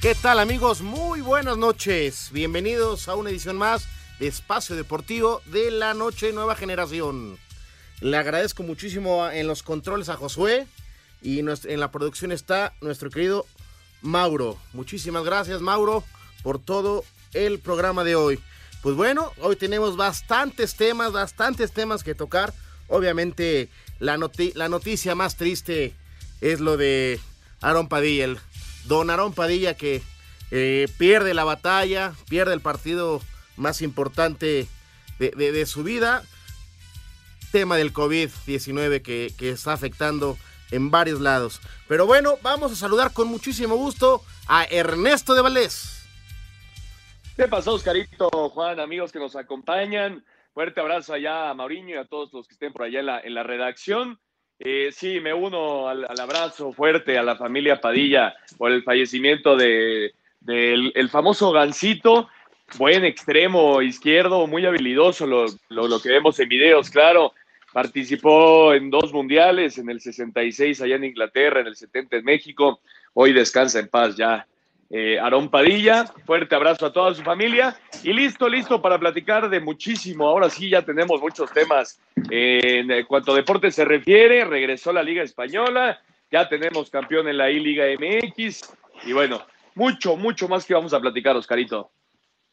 ¿Qué tal amigos? Muy buenas noches. Bienvenidos a una edición más de Espacio Deportivo de la Noche Nueva Generación. Le agradezco muchísimo en los controles a Josué y en la producción está nuestro querido Mauro. Muchísimas gracias Mauro por todo el programa de hoy. Pues bueno, hoy tenemos bastantes temas, bastantes temas que tocar. Obviamente la, la noticia más triste es lo de Aaron Padilla, Don Aarón Padilla que eh, pierde la batalla, pierde el partido más importante de, su vida. Tema del COVID-19 que, está afectando en varios lados. Pero bueno, vamos a saludar con muchísimo gusto a Ernesto de Valdés. ¿Qué pasó, Oscarito, Juan, amigos que nos acompañan? Fuerte abrazo allá a Mauriño y a todos los que estén por allá en la redacción. Eh, sí, me uno al, abrazo fuerte a la familia Padilla por el fallecimiento de, del el famoso Gancito, buen extremo izquierdo, muy habilidoso, lo, lo, que vemos en videos, claro. Participó en dos mundiales, en el 66 allá en Inglaterra, en el 70 en México. Hoy descansa en paz ya eh, Aarón Padilla. Fuerte abrazo a toda su familia. Y listo, listo para platicar de muchísimo. Ahora sí, ya tenemos muchos temas. en cuanto a deporte se refiere, regresó la Liga Española. Ya tenemos campeón en la I-Liga MX. Y bueno, mucho, mucho más que vamos a platicar, Oscarito.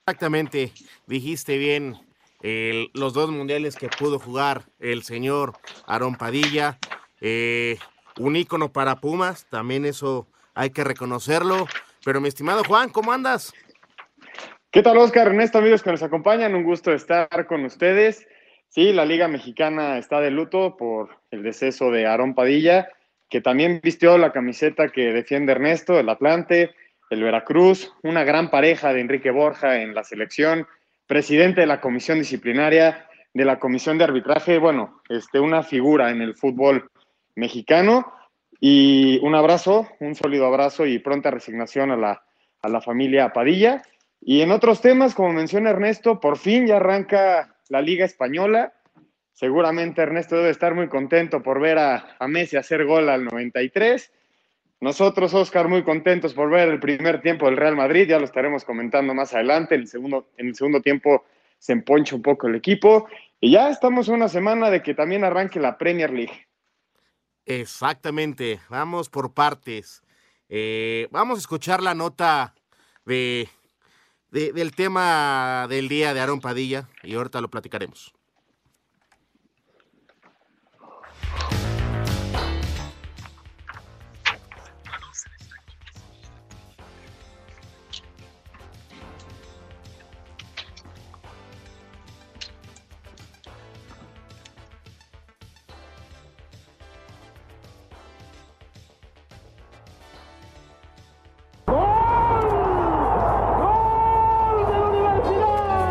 Exactamente, dijiste bien. los dos mundiales que pudo jugar el señor Aarón Padilla. Eh, un ícono para Pumas, también eso hay que reconocerlo. Pero mi estimado Juan, ¿cómo andas? ¿Qué tal, Oscar? Ernesto, amigos que nos acompañan, un gusto estar con ustedes. Sí, la Liga Mexicana está de luto por el deceso de Aarón Padilla, que también vistió la camiseta que defiende Ernesto, el Atlante, el Veracruz, una gran pareja de Enrique Borja en la selección, presidente de la comisión disciplinaria, de la comisión de arbitraje, bueno, este, una figura en el fútbol mexicano. Y un abrazo, un sólido abrazo y pronta resignación a la, a la familia Padilla. Y en otros temas, como menciona Ernesto, por fin ya arranca la Liga Española. Seguramente Ernesto debe estar muy contento por ver a, a Messi hacer gol al 93. Nosotros, Oscar, muy contentos por ver el primer tiempo del Real Madrid, ya lo estaremos comentando más adelante. En el segundo, en el segundo tiempo se emponcha un poco el equipo. Y ya estamos una semana de que también arranque la Premier League. Exactamente, vamos por partes. Eh, vamos a escuchar la nota de, del tema del día de Aaron Padilla y ahorita lo platicaremos.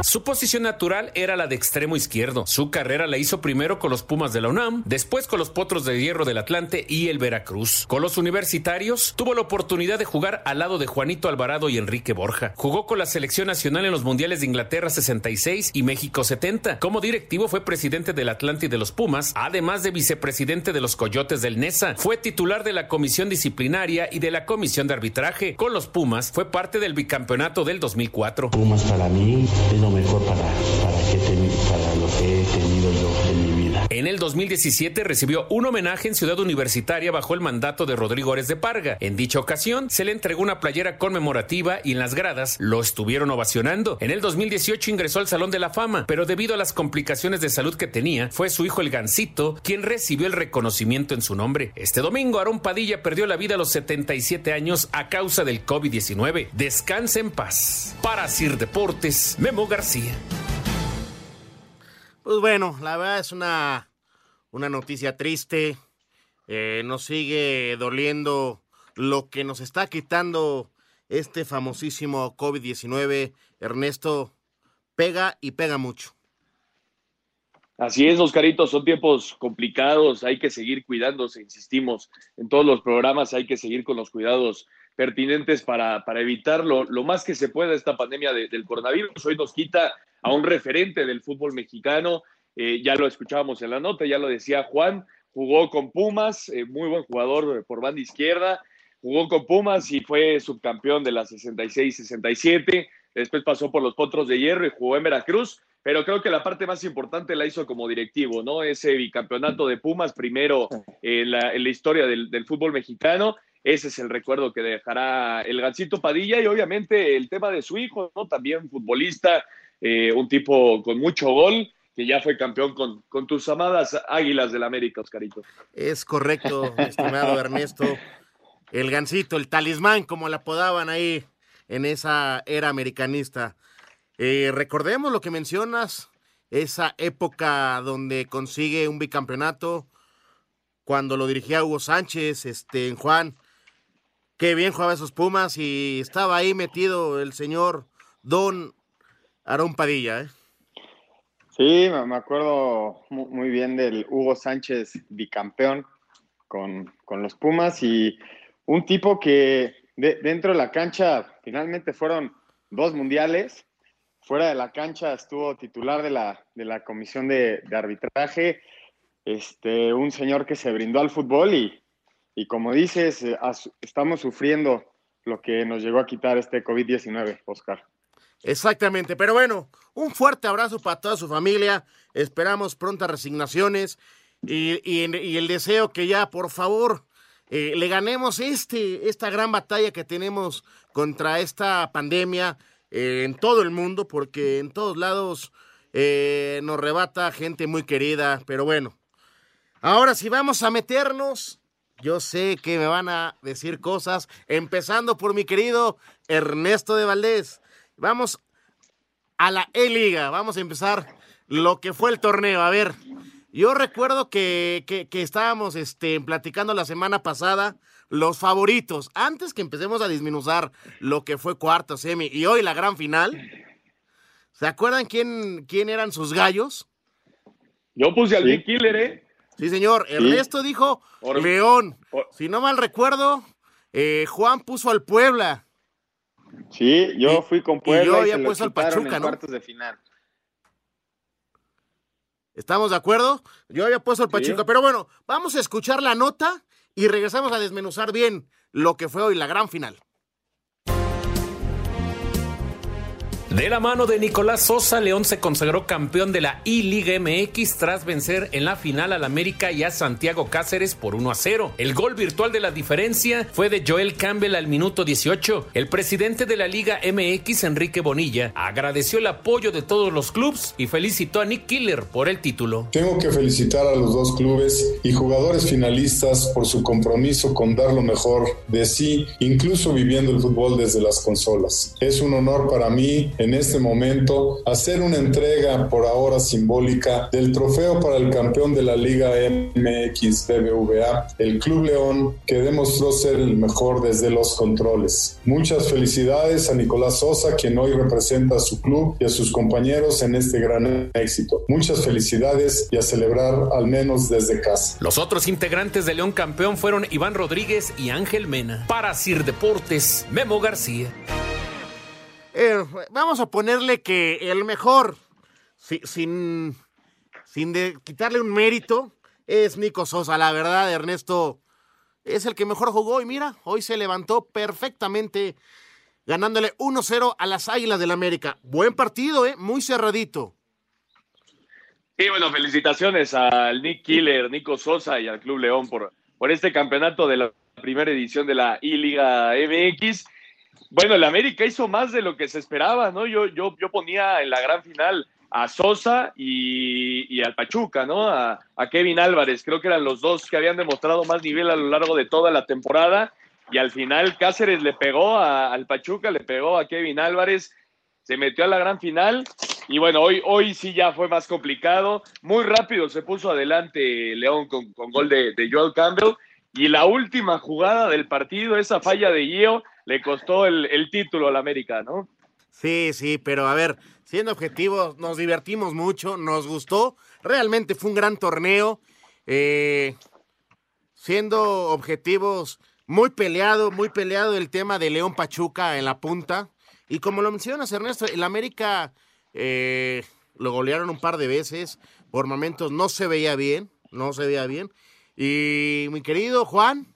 Su posición natural era la de extremo izquierdo. Su carrera la hizo primero con los Pumas de la UNAM, después con los Potros de Hierro del Atlante y el Veracruz. Con los universitarios tuvo la oportunidad de jugar al lado de Juanito Alvarado y Enrique Borja. Jugó con la selección nacional en los Mundiales de Inglaterra 66 y México 70. Como directivo fue presidente del Atlante y de los Pumas, además de vicepresidente de los Coyotes del Nesa. Fue titular de la comisión disciplinaria y de la comisión de arbitraje. Con los Pumas fue parte del bicampeonato del 2004. Pumas para mí es lo mejor para, para, lo que he tenido yo en. En el 2017 recibió un homenaje en Ciudad Universitaria bajo el mandato de Rodrigo de Parga. En dicha ocasión se le entregó una playera conmemorativa y en las gradas lo estuvieron ovacionando. En el 2018 ingresó al Salón de la Fama, pero debido a las complicaciones de salud que tenía, fue su hijo el Gancito quien recibió el reconocimiento en su nombre. Este domingo Aarón Padilla perdió la vida a los 77 años a causa del COVID-19. Descansa en paz. Para Sir Deportes, Memo García. Pues bueno, la verdad es una, una noticia triste. Eh, nos sigue doliendo lo que nos está quitando este famosísimo COVID-19. Ernesto, pega y pega mucho. Así es, Oscarito, son tiempos complicados, hay que seguir cuidándose, insistimos, en todos los programas hay que seguir con los cuidados pertinentes para, para evitar lo, más que se pueda esta pandemia del coronavirus. Hoy nos quita a un referente del fútbol mexicano, eh, ya lo escuchábamos en la nota, ya lo decía Juan, jugó con Pumas, eh, muy buen jugador por banda izquierda, jugó con Pumas y fue subcampeón de la 66-67. Después pasó por los Potros de Hierro y jugó en Veracruz. Pero creo que la parte más importante la hizo como directivo, ¿no? Ese bicampeonato de Pumas, primero en la, historia del, fútbol mexicano. Ese es el recuerdo que dejará el Gancito Padilla y obviamente el tema de su hijo, ¿no? También futbolista, eh, un tipo con mucho gol que ya fue campeón con, con tus amadas Águilas del América, Oscarito. Es correcto, estimado Ernesto. El gancito, el talismán, como la apodaban ahí en esa era americanista. Eh, recordemos lo que mencionas, esa época donde consigue un bicampeonato, cuando lo dirigía Hugo Sánchez, este, en Juan. Qué bien jugaba esos Pumas y estaba ahí metido el señor Don Aarón Padilla. ¿eh? Sí, me acuerdo muy bien del Hugo Sánchez bicampeón con, los Pumas y un tipo que dentro de la cancha finalmente fueron dos mundiales. Fuera de la cancha estuvo titular de la, de la comisión de, arbitraje, este, un señor que se brindó al fútbol y, y como dices, eh, estamos sufriendo lo que nos llegó a quitar este COVID-19, Oscar. Exactamente, pero bueno, un fuerte abrazo para toda su familia. Esperamos prontas resignaciones y, el deseo que ya, por favor, eh, le ganemos este, esta gran batalla que tenemos contra esta pandemia eh, en todo el mundo, porque en todos lados nos rebata gente muy querida. Pero bueno, ahora sí vamos a meternos. Yo sé que me van a decir cosas, empezando por mi querido Ernesto de Valdés. Vamos a la E-Liga. Vamos a empezar lo que fue el torneo. A ver, yo recuerdo que, estábamos este, platicando la semana pasada los favoritos. Antes que empecemos a disminuir lo que fue cuarto, semi y hoy la gran final. ¿Se acuerdan quién, quién eran sus gallos? Yo puse al Big Killer, ¿eh? Sí, señor. Ernesto dijo León. Si no mal recuerdo, eh, Juan puso al Puebla. Sí, yo fui con Puebla. Y yo había puesto al Pachuca, ¿no? Cuartos de final. ¿Estamos de acuerdo? Yo había puesto al Pachuca, pero bueno, vamos a escuchar la nota y regresamos a desmenuzar bien lo que fue hoy la gran final. De la mano de Nicolás Sosa, León se consagró campeón de la I-Liga MX tras vencer en la final al América y a Santiago Cáceres por 1 a 0. El gol virtual de la diferencia fue de Joel Campbell al minuto 18. El presidente de la Liga MX, Enrique Bonilla, agradeció el apoyo de todos los clubes y felicitó a Nick Killer por el título. Tengo que felicitar a los dos clubes y jugadores finalistas por su compromiso con dar lo mejor de sí, incluso viviendo el fútbol desde las consolas. Es un honor para mí en este momento hacer una entrega por ahora simbólica del trofeo para el campeón de la Liga MX BBVA, el Club León, que demostró ser el mejor desde los controles. Muchas felicidades a Nicolás Sosa, quien hoy representa a su club y a sus compañeros en este gran éxito. Muchas felicidades y a celebrar al menos desde casa. Los otros integrantes de León campeón fueron Iván Rodríguez y Ángel Mena. Para Sir Deportes, Memo García. Eh, vamos a ponerle que el mejor, sin, sin de quitarle un mérito, es Nico Sosa. La verdad, Ernesto es el que mejor jugó y mira, hoy se levantó perfectamente ganándole 1-0 a las Águilas del América. Buen partido, ¿eh? Muy cerradito. Y bueno, felicitaciones al Nick Killer, Nico Sosa y al Club León por, por este campeonato de la primera edición de la I-Liga MX. Bueno, el América hizo más de lo que se esperaba, ¿no? Yo, yo, yo ponía en la gran final a Sosa y, al Pachuca, ¿no? A, Kevin Álvarez. Creo que eran los dos que habían demostrado más nivel a lo largo de toda la temporada. Y al final Cáceres le pegó al Pachuca, le pegó a Kevin Álvarez, se metió a la gran final. Y bueno, hoy, hoy sí ya fue más complicado. Muy rápido se puso adelante León con, gol de, de Joel Campbell. Y la última jugada del partido, esa falla de Gio, le costó el, título al América, ¿no? Sí, sí, pero a ver, siendo objetivos, nos divertimos mucho, nos gustó. Realmente fue un gran torneo. Eh, siendo objetivos, muy peleado, muy peleado el tema de León Pachuca en la punta. Y como lo mencionas, Ernesto, el América eh, lo golearon un par de veces. Por momentos no se veía bien, no se veía bien. Y mi querido Juan,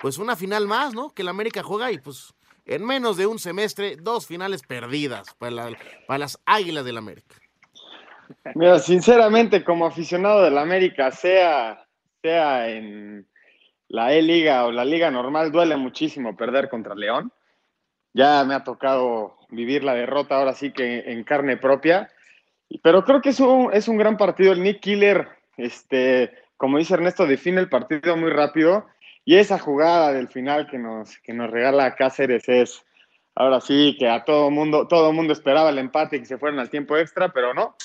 pues una final más, ¿no? Que el América juega y pues en menos de un semestre, dos finales perdidas para, para las Águilas del América. Mira, sinceramente, como aficionado del América, sea, sea en la E-Liga o la Liga normal, duele muchísimo perder contra León. Ya me ha tocado vivir la derrota ahora sí que en carne propia. Pero creo que es un, es un gran partido. El Nick Killer, este, como dice Ernesto, define el partido muy rápido. Y esa jugada del final que nos, que nos regala Cáceres es, ahora sí, que a todo mundo, todo mundo esperaba el empate y que se fueran al tiempo extra, pero no.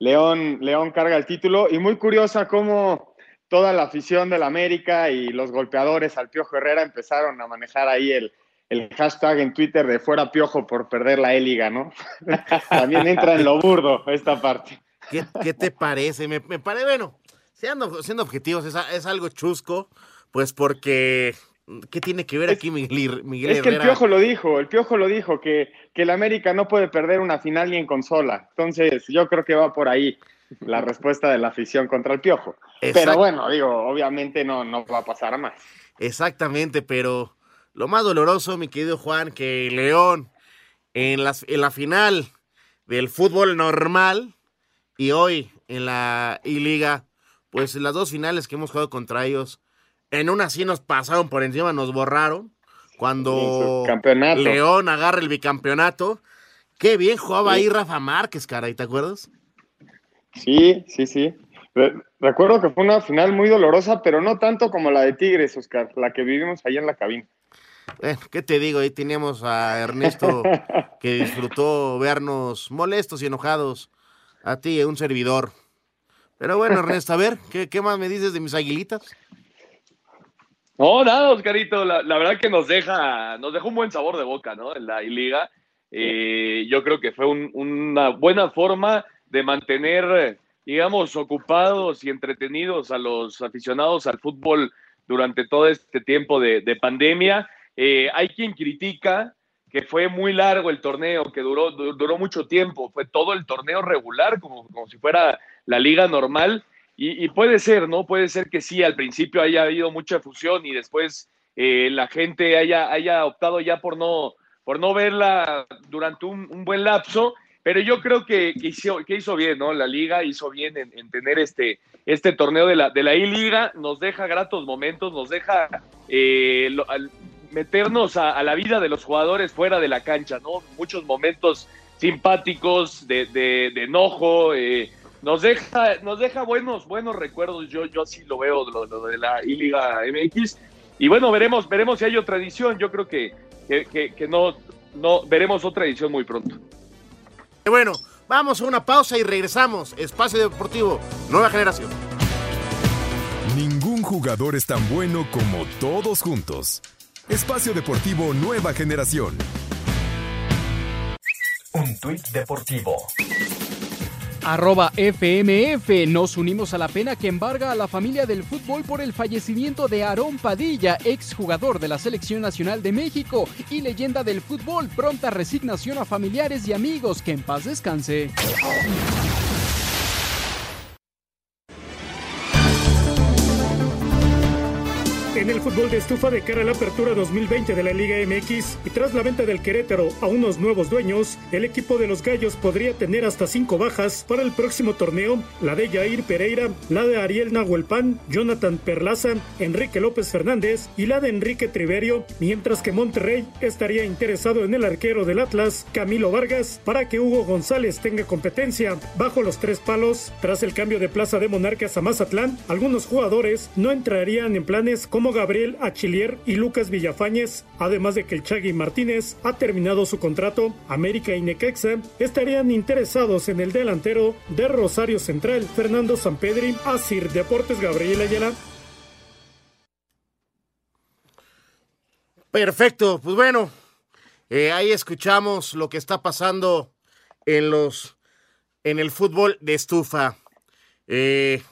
León, León carga el título y muy curiosa cómo toda la afición del América y los golpeadores al Piojo Herrera empezaron a manejar ahí el, el hashtag en Twitter de fuera Piojo por perder la E-Liga, ¿no? También entra en lo burdo esta parte. ¿Qué, te parece? Me, parece, bueno, siendo, siendo objetivos, es, es algo chusco, pues porque ¿Qué tiene que ver aquí Miguel, Miguel Es que el Piojo lo dijo, el Piojo lo dijo, que, que el América no puede perder una final ni en consola. Entonces, yo creo que va por ahí la respuesta de la afición contra el Piojo. Pero bueno, digo, obviamente no, no va a pasar a más. Exactamente, pero lo más doloroso, mi querido Juan, que León en, las, en la final del fútbol normal y hoy en la I-Liga, pues las dos finales que hemos jugado contra ellos en una sí nos pasaron por encima, nos borraron. Cuando León agarra el bicampeonato. Qué bien jugaba ahí Rafa Márquez, caray, ¿te acuerdas? Sí, sí, sí. Recuerdo que fue una final muy dolorosa, pero no tanto como la de Tigres, Oscar, la que vivimos ahí en la cabina. Bueno, ¿qué te digo? Ahí teníamos a Ernesto que disfrutó vernos molestos y enojados. A ti, un servidor. Pero bueno, Ernesto, a ver, ¿qué, qué más me dices de mis aguilitas? No, nada, Oscarito, la, verdad que nos deja, nos dejó un buen sabor de boca, ¿no? En la liga. Eh, yo creo que fue una buena forma de mantener, digamos, ocupados y entretenidos a los aficionados al fútbol durante todo este tiempo de, pandemia. Eh, hay quien critica que fue muy largo el torneo, que duró, duró mucho tiempo, fue todo el torneo regular, como, como si fuera la liga normal. Y, puede ser, ¿no? Puede ser que sí, al principio haya habido mucha fusión y después eh, la gente haya, haya optado ya por no, por no verla durante un, buen lapso, pero yo creo que, que, hizo, que, hizo, bien, ¿no? La liga hizo bien en, tener este, este torneo de la, de la I-Liga, nos deja gratos momentos, nos deja eh, meternos a, la vida de los jugadores fuera de la cancha, ¿no? Muchos momentos simpáticos, de, de, de enojo, eh, nos deja, nos deja buenos, buenos recuerdos. Yo, yo así lo veo lo, de la I-Liga MX. Y bueno, veremos, veremos si hay otra edición. Yo creo que, que, no, no veremos otra edición muy pronto. Bueno, vamos a una pausa y regresamos. Espacio Deportivo, nueva generación. Ningún jugador es tan bueno como todos juntos. Espacio Deportivo Nueva Generación. Un tuit deportivo Arroba FMF, nos unimos a la pena que embarga a la familia del fútbol por el fallecimiento de Aarón Padilla, exjugador de la Selección Nacional de México y leyenda del fútbol. Pronta resignación a familiares y amigos, que en paz descanse. En el fútbol de estufa de cara a la apertura 2020 de la Liga MX y tras la venta del Querétaro a unos nuevos dueños, el equipo de los Gallos podría tener hasta cinco bajas para el próximo torneo, la de Jair Pereira, la de Ariel Nahuelpan, Jonathan Perlaza, Enrique López Fernández y la de Enrique Triverio, mientras que Monterrey estaría interesado en el arquero del Atlas, Camilo Vargas, para que Hugo González tenga competencia bajo los tres palos. Tras el cambio de plaza de Monarcas a Mazatlán, algunos jugadores no entrarían en planes como Gabriel Achillier y Lucas Villafañez, además de que el Chagui Martínez ha terminado su contrato, América y Necaxa estarían interesados en el delantero de Rosario Central, Fernando Sampedri, Asir Deportes Gabriel Ayala. Perfecto, pues bueno, eh, ahí escuchamos lo que está pasando en los en el fútbol de estufa. Eh,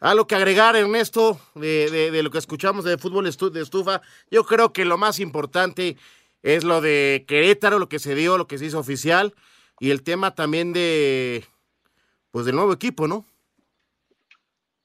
algo que agregar, Ernesto, de, de, lo que escuchamos de fútbol de estufa. Yo creo que lo más importante es lo de Querétaro, lo que se dio, lo que se hizo oficial, y el tema también de, pues, del nuevo equipo, ¿no?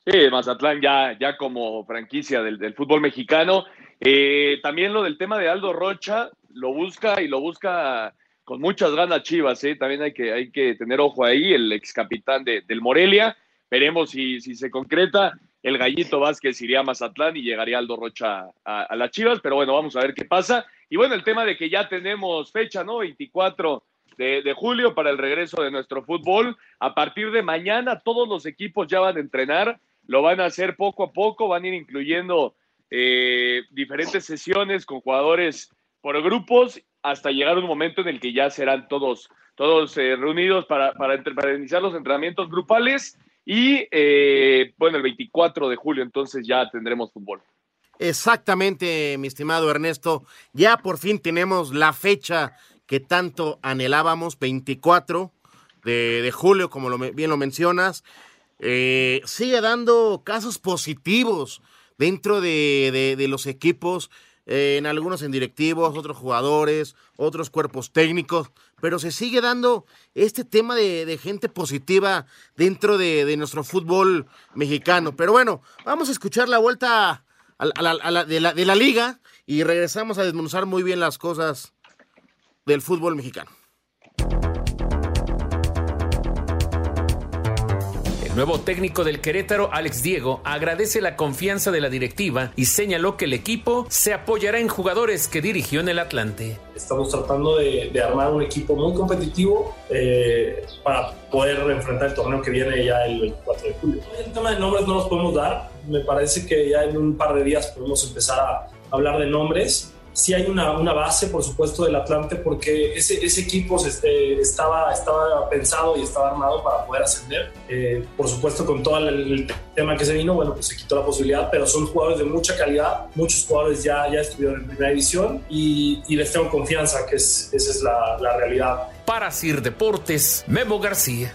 Sí, Mazatlán ya, ya como franquicia del, fútbol mexicano. Eh, también lo del tema de Aldo Rocha, lo busca y lo busca con muchas ganas Chivas, ¿eh? también hay que, hay que tener ojo ahí, el ex capitán de, del Morelia, veremos si, si se concreta, el Gallito Vázquez iría a Mazatlán y llegaría Aldo Rocha a, las Chivas, pero bueno, vamos a ver qué pasa. Y bueno, el tema de que ya tenemos fecha, ¿no? 24 de, de, julio para el regreso de nuestro fútbol. A partir de mañana todos los equipos ya van a entrenar, lo van a hacer poco a poco, van a ir incluyendo eh, diferentes sesiones con jugadores por grupos hasta llegar un momento en el que ya serán todos, todos eh, reunidos para, para, para, iniciar los entrenamientos grupales y eh, bueno, el 24 de julio entonces ya tendremos fútbol. Exactamente, mi estimado Ernesto. Ya por fin tenemos la fecha que tanto anhelábamos, 24 de, de julio, como lo, bien lo mencionas. Eh, sigue dando casos positivos dentro de, de, de los equipos en algunos en directivos, otros jugadores, otros cuerpos técnicos, pero se sigue dando este tema de, gente positiva dentro de, nuestro fútbol mexicano. Pero bueno, vamos a escuchar la vuelta de, la, de la liga y regresamos a desmenuzar muy bien las cosas del fútbol mexicano. Nuevo técnico del Querétaro, Alex Diego, agradece la confianza de la directiva y señaló que el equipo se apoyará en jugadores que dirigió en el Atlante. Estamos tratando de, armar un equipo muy competitivo eh, para poder enfrentar el torneo que viene ya el 24 de julio. El tema de nombres no los podemos dar. Me parece que ya en un par de días podemos empezar a hablar de nombres sí hay una, una, base, por supuesto, del Atlante, porque ese, ese equipo este, estaba, estaba pensado y estaba armado para poder ascender. Eh, por supuesto, con todo el, tema que se vino, bueno, pues se quitó la posibilidad, pero son jugadores de mucha calidad. Muchos jugadores ya, ya estuvieron en primera división y, y les tengo confianza, que es, esa es la, la realidad. Para Sir Deportes, Memo García.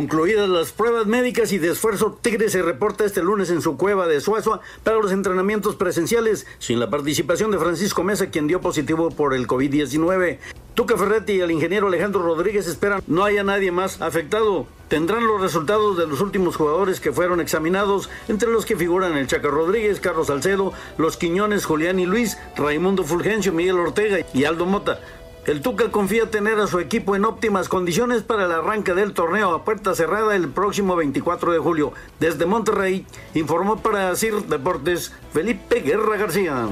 Concluidas las pruebas médicas y de esfuerzo, Tigre se reporta este lunes en su cueva de Suazua para los entrenamientos presenciales, sin la participación de Francisco Mesa, quien dio positivo por el COVID-19. Tuca Ferretti y el ingeniero Alejandro Rodríguez esperan no haya nadie más afectado. Tendrán los resultados de los últimos jugadores que fueron examinados, entre los que figuran el Chaca Rodríguez, Carlos Salcedo, Los Quiñones, Julián y Luis, Raimundo Fulgencio, Miguel Ortega y Aldo Mota. El Tuca confía tener a su equipo en óptimas condiciones para el arranque del torneo a puerta cerrada el próximo 24 de julio. Desde Monterrey, informó para CIR Deportes Felipe Guerra García.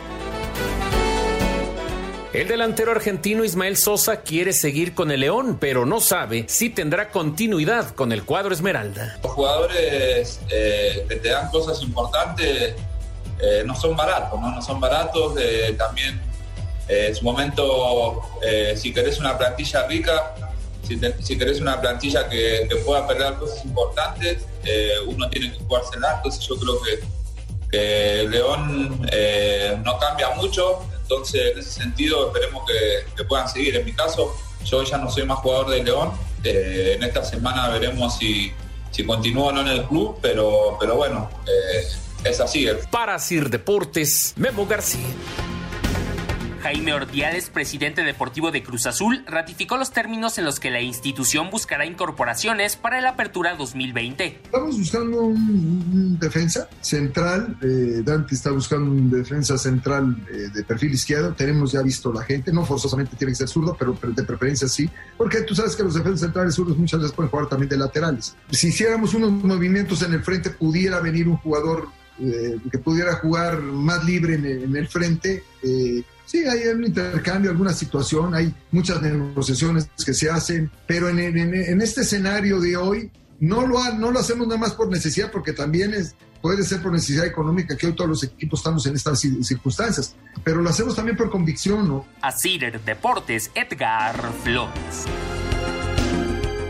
El delantero argentino Ismael Sosa quiere seguir con el León, pero no sabe si tendrá continuidad con el cuadro Esmeralda. Los jugadores eh, que te dan cosas importantes eh, no son baratos, no, no son baratos. Eh, también en su momento, eh, si querés una plantilla rica, si, querés una plantilla que, pueda perder cosas importantes, eh, uno tiene que jugársela. Entonces yo creo que, León eh, no cambia mucho. Entonces en ese sentido esperemos que, puedan seguir. En mi caso, yo ya no soy más jugador de León. en esta semana veremos si, si continúo o no en el club, pero, pero bueno, es así. Para Sir Deportes, Memo García. Jaime Ordiales, presidente deportivo de Cruz Azul, ratificó los términos en los que la institución buscará incorporaciones para la apertura 2020. Estamos buscando un, defensa central. Eh, Dante está buscando un defensa central eh, de perfil izquierdo. Tenemos ya visto la gente, no forzosamente tiene que ser zurdo, pero, de preferencia sí, porque tú sabes que los defensas centrales zurdos muchas veces pueden jugar también de laterales. Si hiciéramos unos movimientos en el frente, pudiera venir un jugador eh, que pudiera jugar más libre en, el frente. Sí, hay un intercambio, alguna situación, hay muchas negociaciones que se hacen, pero en, en, este escenario de hoy no lo, no lo hacemos nada más por necesidad, porque también es, puede ser por necesidad económica, que hoy todos los equipos estamos en estas circunstancias, pero lo hacemos también por convicción, ¿no? Así Deportes, Edgar Flores.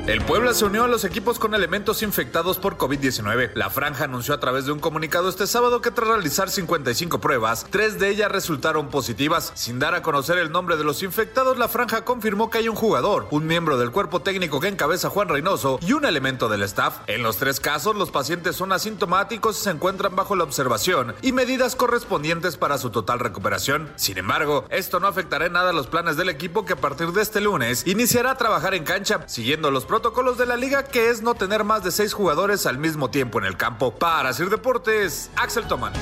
El Puebla se unió a los equipos con elementos infectados por COVID-19. La franja anunció a través de un comunicado este sábado que tras realizar 55 pruebas, tres de ellas resultaron positivas. Sin dar a conocer el nombre de los infectados, la franja confirmó que hay un jugador, un miembro del cuerpo técnico que encabeza Juan Reynoso y un elemento del staff. En los tres casos, los pacientes son asintomáticos y se encuentran bajo la observación y medidas correspondientes para su total recuperación. Sin embargo, esto no afectará en nada los planes del equipo que a partir de este lunes iniciará a trabajar en cancha, siguiendo los protocolos de la liga, que es no tener más de seis jugadores al mismo tiempo en el campo. Para Sir Deportes, Axel Toman.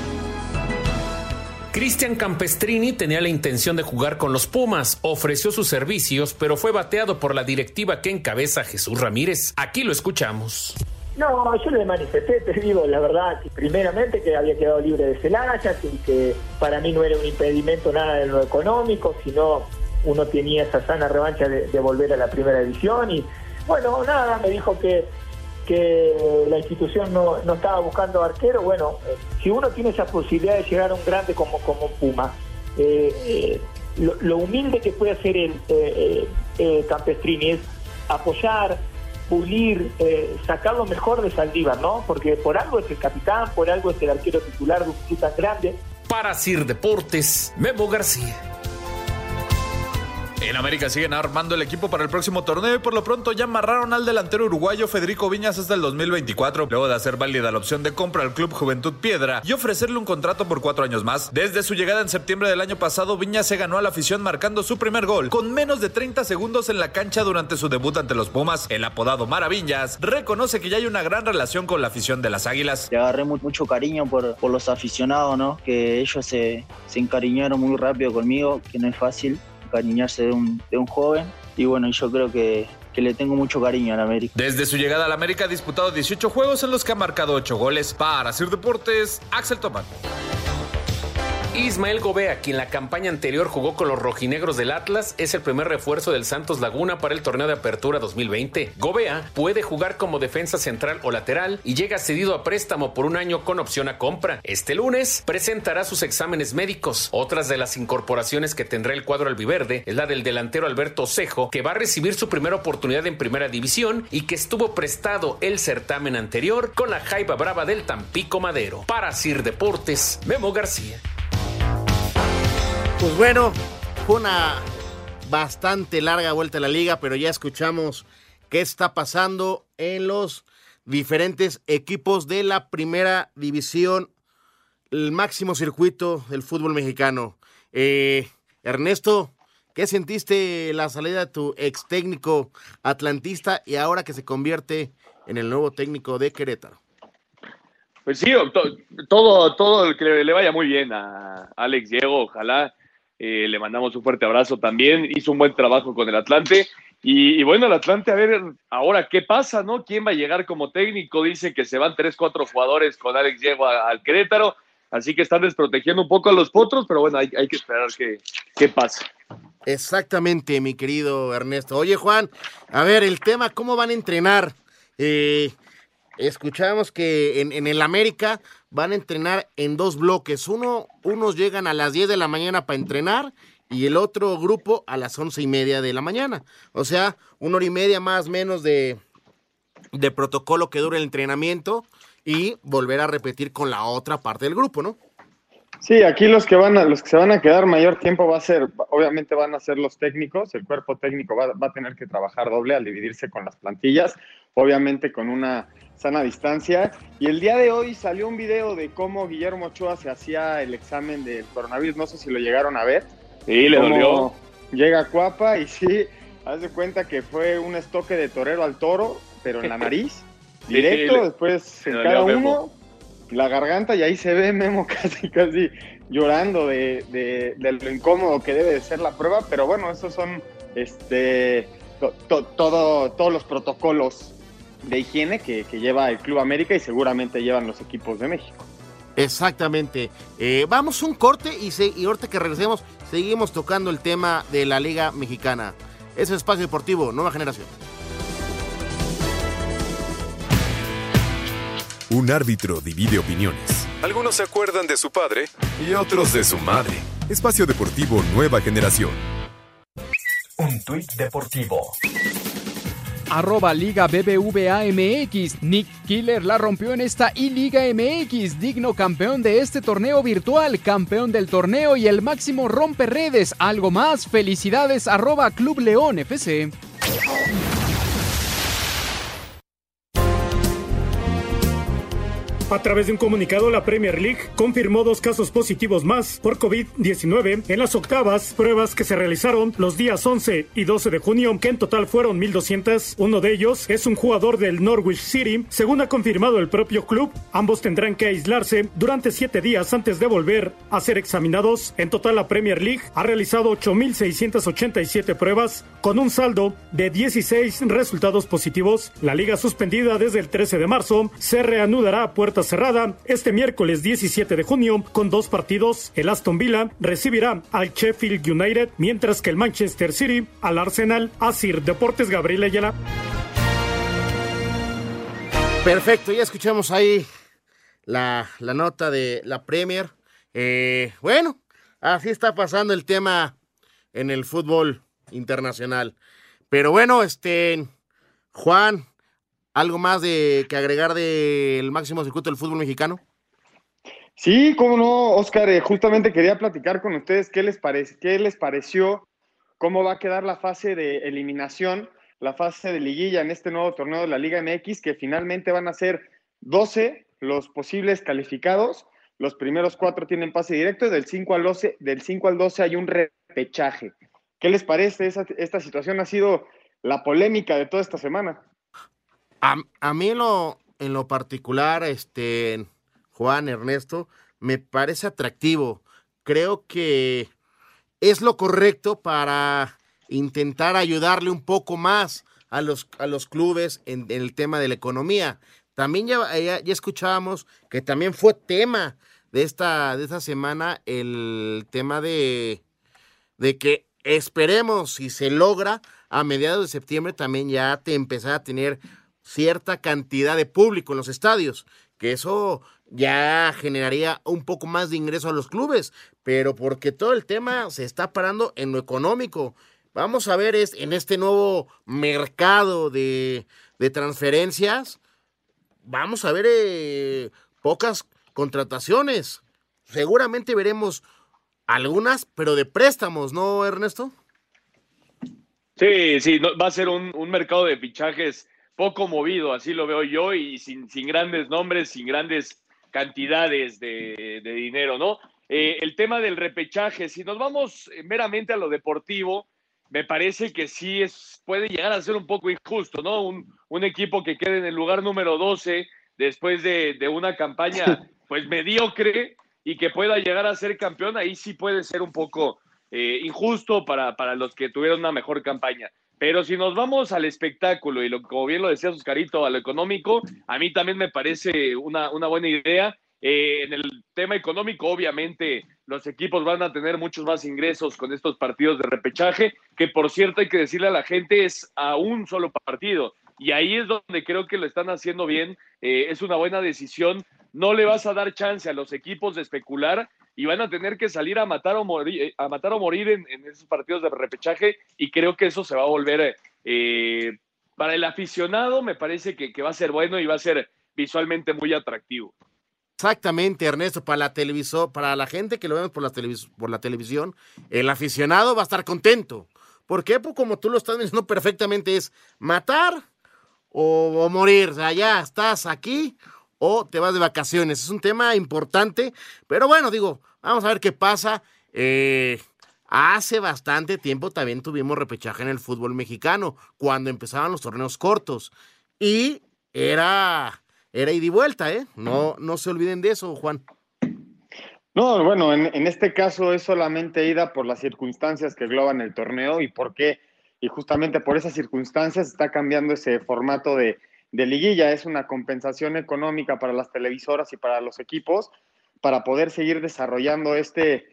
Cristian Campestrini tenía la intención de jugar con los Pumas, ofreció sus servicios, pero fue bateado por la directiva que encabeza Jesús Ramírez. Aquí lo escuchamos. No, yo le manifesté, te digo, la verdad, primeramente que había quedado libre de Celaya, y que para mí no era un impedimento nada de lo económico, sino uno tenía esa sana revancha de, de volver a la primera división y bueno, nada, me dijo que que la institución no, no estaba buscando arquero, bueno, eh, si uno tiene esa posibilidad de llegar a un grande como, como Puma, eh, eh, lo, humilde que puede hacer el Campestrini es apoyar, pulir, sacar lo mejor de Saldívar, ¿no? Porque por algo es el capitán, por algo es el arquero titular de un club tan grande. Para Sir Deportes, Memo García. En América siguen armando el equipo para el próximo torneo y por lo pronto ya amarraron al delantero uruguayo Federico Viñas hasta el 2024, luego de hacer válida la opción de compra al Club Juventud Piedra y ofrecerle un contrato por cuatro años más. Desde su llegada en septiembre del año pasado, Viñas se ganó a la afición marcando su primer gol con menos de 30 segundos en la cancha durante su debut ante los Pumas. El apodado Maravillas reconoce que ya hay una gran relación con la afición de las Águilas. Le agarré mucho cariño por, por los aficionados, ¿no? Que ellos se, se encariñaron muy rápido conmigo, que no es fácil cariñarse de un, de un joven. Y bueno, yo creo que, que le tengo mucho cariño al América. Desde su llegada al América ha disputado 18 juegos en los que ha marcado 8 goles. Para Sir Deportes, Axel Tomán. Ismael Gobea, quien la campaña anterior jugó con los rojinegros del Atlas, es el primer refuerzo del Santos Laguna para el torneo de apertura 2020. Gobea puede jugar como defensa central o lateral y llega cedido a préstamo por un año con opción a compra. Este lunes presentará sus exámenes médicos. Otras de las incorporaciones que tendrá el cuadro albiverde es la del delantero Alberto Cejo, que va a recibir su primera oportunidad en primera división y que estuvo prestado el certamen anterior con la Jaiba Brava del Tampico Madero. Para Sir Deportes, Memo García. Pues bueno, fue una bastante larga vuelta a la liga, pero ya escuchamos qué está pasando en los diferentes equipos de la primera división, el máximo circuito del fútbol mexicano. Eh, Ernesto, ¿qué sentiste la salida de tu ex técnico atlantista y ahora que se convierte en el nuevo técnico de Querétaro? Pues sí, todo, todo el que le vaya muy bien a Alex Diego, ojalá eh, le mandamos un fuerte abrazo también. Hizo un buen trabajo con el Atlante. Y, bueno, el Atlante, a ver ahora qué pasa, ¿no? ¿Quién va a llegar como técnico? Dicen que se van tres, cuatro jugadores con Alex Diego al Querétaro. Así que están desprotegiendo un poco a los potros, pero bueno, hay, que esperar qué, qué pasa. Exactamente, mi querido Ernesto. Oye, Juan, a ver, el tema, ¿cómo van a entrenar? Eh, escuchamos que en, el América van a entrenar en dos bloques. Uno, unos llegan a las 10 de la mañana para entrenar y el otro grupo a las once y media de la mañana. O sea, una hora y media más menos de, de protocolo que dura el entrenamiento y volver a repetir con la otra parte del grupo, ¿no? Sí, aquí los que van a, los que se van a quedar mayor tiempo va a ser, obviamente van a ser los técnicos, el cuerpo técnico va, va a tener que trabajar doble al dividirse con las plantillas, obviamente con una sana distancia. Y el día de hoy salió un video de cómo Guillermo Ochoa se hacía el examen del coronavirus. No sé si lo llegaron a ver. Sí, le dolió. Llega Cuapa y sí, haz de cuenta que fue un estoque de torero al toro, pero en la nariz, directo, después en cada uno, la garganta, y ahí se ve Memo casi, casi llorando de, de, lo incómodo que debe de ser la prueba. Pero bueno, esos son este, todo, todos los protocolos de higiene que, lleva el Club América y seguramente llevan los equipos de México. Exactamente. Eh, vamos un corte y, se, y ahorita que regresemos seguimos tocando el tema de la Liga Mexicana. Es Espacio Deportivo, Nueva Generación. Un árbitro divide opiniones. Algunos se acuerdan de su padre y otros de su madre. Espacio Deportivo Nueva Generación. Un tuit deportivo arroba Liga BBVA MX. Nick Killer la rompió en esta I-Liga MX, digno campeón de este torneo virtual, campeón del torneo y el máximo rompe redes. Algo más, felicidades arroba Club León FC. A través de un comunicado, la Premier League confirmó dos casos positivos más por COVID-19 en las octavas pruebas que se realizaron los días 11 y 12 de junio, que en total fueron 1.200. Uno de ellos es un jugador del Norwich City, según ha confirmado el propio club. Ambos tendrán que aislarse durante siete días antes de volver a ser examinados. En total, la Premier League ha realizado 8.687 pruebas con un saldo de 16 resultados positivos. La liga suspendida desde el 13 de marzo se reanudará a puerta cerrada este miércoles 17 de junio con dos partidos. El Aston Villa recibirá al Sheffield United, mientras que el Manchester City al Arsenal. Asir Deportes Gabriel Ayala. Perfecto, ya escuchamos ahí la, la nota de la Premier. Eh, bueno, así está pasando el tema en el fútbol internacional. Pero bueno, este, Juan, ¿algo más de que agregar del máximo circuito del fútbol mexicano? Sí, cómo no, Oscar, eh, justamente quería platicar con ustedes qué les, parece, qué les pareció, cómo va a quedar la fase de eliminación, la fase de liguilla en este nuevo torneo de la Liga MX, que finalmente van a ser 12 los posibles calificados. Los primeros cuatro tienen pase directo y del 5 al 12, del 5 al 12 hay un repechaje. ¿Qué les parece? esta situación ha sido la polémica de toda esta semana. A, mí en lo, en lo particular, este, Juan, Ernesto, me parece atractivo. Creo que es lo correcto para intentar ayudarle un poco más a los, a los clubes en, el tema de la economía. También ya, ya, ya, escuchábamos que también fue tema de esta, de esta semana el tema de, de que Esperemos, si se logra, a mediados de septiembre también ya te empezar a tener cierta cantidad de público en los estadios, que eso ya generaría un poco más de ingreso a los clubes, pero porque todo el tema se está parando en lo económico. Vamos a ver es, en este nuevo mercado de, transferencias, vamos a ver eh, pocas contrataciones. Seguramente veremos algunas, pero de préstamos, ¿no, Ernesto? Sí, sí, va a ser un, mercado de fichajes poco movido, así lo veo yo, y sin, sin grandes nombres, sin grandes cantidades de, dinero, ¿no? Eh, el tema del repechaje, si nos vamos meramente a lo deportivo, me parece que sí es, puede llegar a ser un poco injusto, ¿no? Un, un equipo que quede en el lugar número 12 después de, de una campaña pues mediocre, y que pueda llegar a ser campeón, ahí sí puede ser un poco eh, injusto para, para, los que tuvieron una mejor campaña. Pero si nos vamos al espectáculo y lo, como bien lo decía Oscarito, a lo económico, a mí también me parece una, una buena idea. Eh, en el tema económico, obviamente, los equipos van a tener muchos más ingresos con estos partidos de repechaje, que por cierto hay que decirle a la gente es a un solo partido. Y ahí es donde creo que lo están haciendo bien. Eh, es una buena decisión no le vas a dar chance a los equipos de especular y van a tener que salir a matar o morir, eh, a matar o morir en, esos partidos de repechaje y creo que eso se va a volver eh, para el aficionado me parece que, va a ser bueno y va a ser visualmente muy atractivo. Exactamente, Ernesto, para la televisor, para la gente que lo vemos por la, por la televisión, el aficionado va a estar contento. Porque, pues, como tú lo estás diciendo perfectamente, es matar o, o morir. O sea, ya estás aquí o te vas de vacaciones. Es un tema importante, pero bueno, digo, vamos a ver qué pasa. Eh, hace bastante tiempo también tuvimos repechaje en el fútbol mexicano, cuando empezaban los torneos cortos. Y era, era ida y vuelta, ¿eh? No, no se olviden de eso, Juan. No, bueno, en, en este caso es solamente ida por las circunstancias que globan el torneo y por qué, y justamente por esas circunstancias está cambiando ese formato de, de liguilla, es una compensación económica para las televisoras y para los equipos para poder seguir desarrollando este,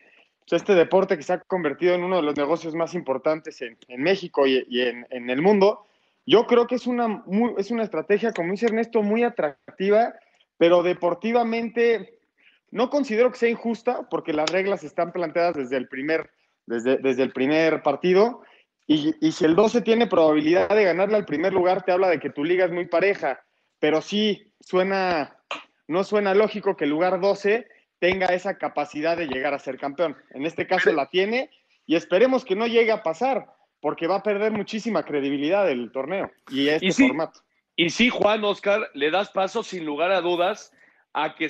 este deporte que se ha convertido en uno de los negocios más importantes en, México y, en, el mundo. Yo creo que es una, es una estrategia, como dice Ernesto, muy atractiva, pero deportivamente no considero que sea injusta porque las reglas están planteadas desde el primer, desde, desde el primer partido y, si el 12 tiene probabilidad de ganarle al primer lugar, te habla de que tu liga es muy pareja. Pero sí, suena, no suena lógico que el lugar 12 tenga esa capacidad de llegar a ser campeón. En este caso la tiene y esperemos que no llegue a pasar, porque va a perder muchísima credibilidad el torneo y este formato. Y sí, Juan Oscar, le das paso sin lugar a dudas a que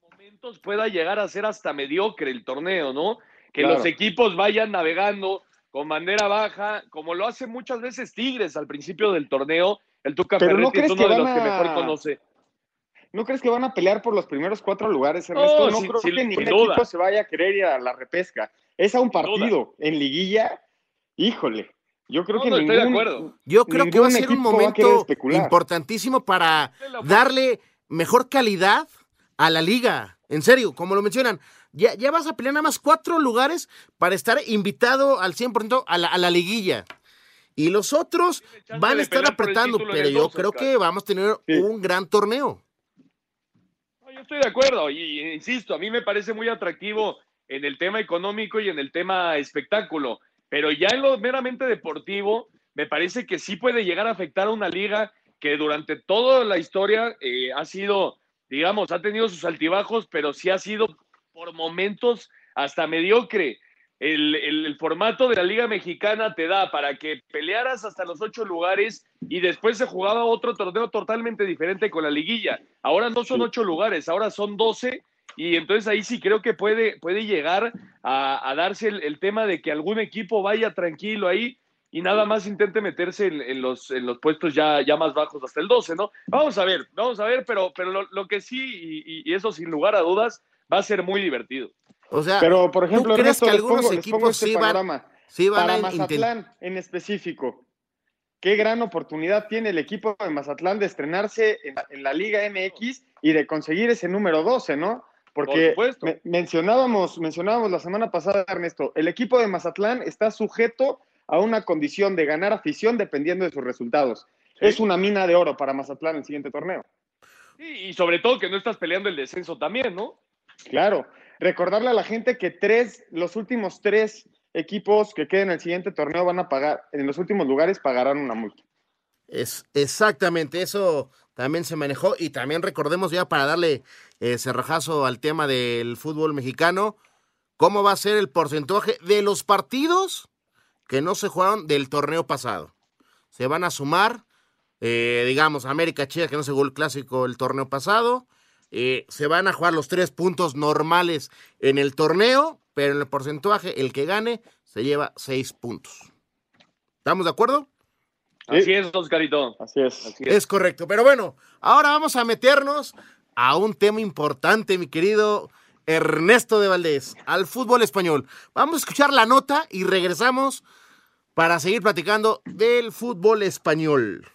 por momentos pueda llegar a ser hasta mediocre el torneo, ¿no? Que Claro. los equipos vayan navegando con bandera baja, como lo hace muchas veces Tigres al principio del torneo. El Tuca Pero ¿no Ferretti es crees uno que de los van que a- mejor conoce. ¿No crees que van a pelear por los primeros cuatro lugares, Ernesto? Oh, no sin- creo sin- que ningún duda. equipo se vaya a querer ir a la repesca. Es a un partido. En liguilla, híjole. Yo creo No, que no, ningún, estoy de acuerdo. Yo creo que va a ser un momento importantísimo para darle mejor calidad a la liga. En serio, como lo mencionan, ya, ya vas a pelear nada más cuatro lugares para estar invitado al 100% a la, a la liguilla. Y los otros van a estar apretando, pero yo 12, creo Oscar. que vamos a tener un gran torneo. No, Yo estoy de acuerdo y, y insisto, a mí me parece muy atractivo en el tema económico y en el tema espectáculo, pero ya en lo meramente deportivo, me parece que sí puede llegar a afectar a una liga que durante toda la historia eh, ha sido, digamos, ha tenido sus altibajos, pero sí ha sido por momentos hasta mediocre. El, el- el formato de la Liga Mexicana te da para que pelearas hasta los ocho lugares y después se jugaba otro torneo totalmente diferente con la liguilla. Ahora no son ocho lugares, ahora son doce y entonces ahí sí creo que puede, puede llegar a, a darse el, el tema de que algún equipo vaya tranquilo ahí y nada más intente meterse en, en los, en los puestos ya, ya más bajos hasta el 12, ¿no? Vamos a ver, vamos a ver, pero, pero lo, lo que sí, y, y- y eso sin lugar a dudas, va a ser muy divertido. O sea, Pero, por ejemplo, ¿tú crees Ernesto, que algunos pongo, equipos este sí van, sí van Para a Mazatlán, en específico, qué gran oportunidad tiene el equipo de Mazatlán de estrenarse en, en la Liga MX y de conseguir ese número 12, ¿no? Porque Por me- mencionábamos, mencionábamos la semana pasada, Ernesto, el equipo de Mazatlán está sujeto a una condición de ganar afición dependiendo de sus resultados. Es una mina de oro para Mazatlán en el siguiente torneo. Y sobre todo que no estás peleando el descenso también, ¿no? Claro, recordarle a la gente que tres, los últimos tres equipos que queden en el siguiente torneo van a pagar, en los últimos lugares pagarán una multa. Es exactamente, eso también se manejó y también recordemos ya para darle eh, cerrojazo al tema del fútbol mexicano, cómo va a ser el porcentaje de los partidos que no se jugaron del torneo pasado. Se van a sumar, eh, digamos, América Chivas que no se jugó el clásico el torneo pasado, eh, se van a jugar los tres puntos normales en el torneo, pero en el porcentaje el que gane se lleva seis puntos. ¿Estamos de acuerdo? Así es, Oscarito. Así es. Es correcto. Pero bueno, ahora vamos a meternos a un tema importante, mi querido Ernesto de Valdés, al fútbol español. Vamos a escuchar la nota y regresamos para seguir platicando del fútbol español.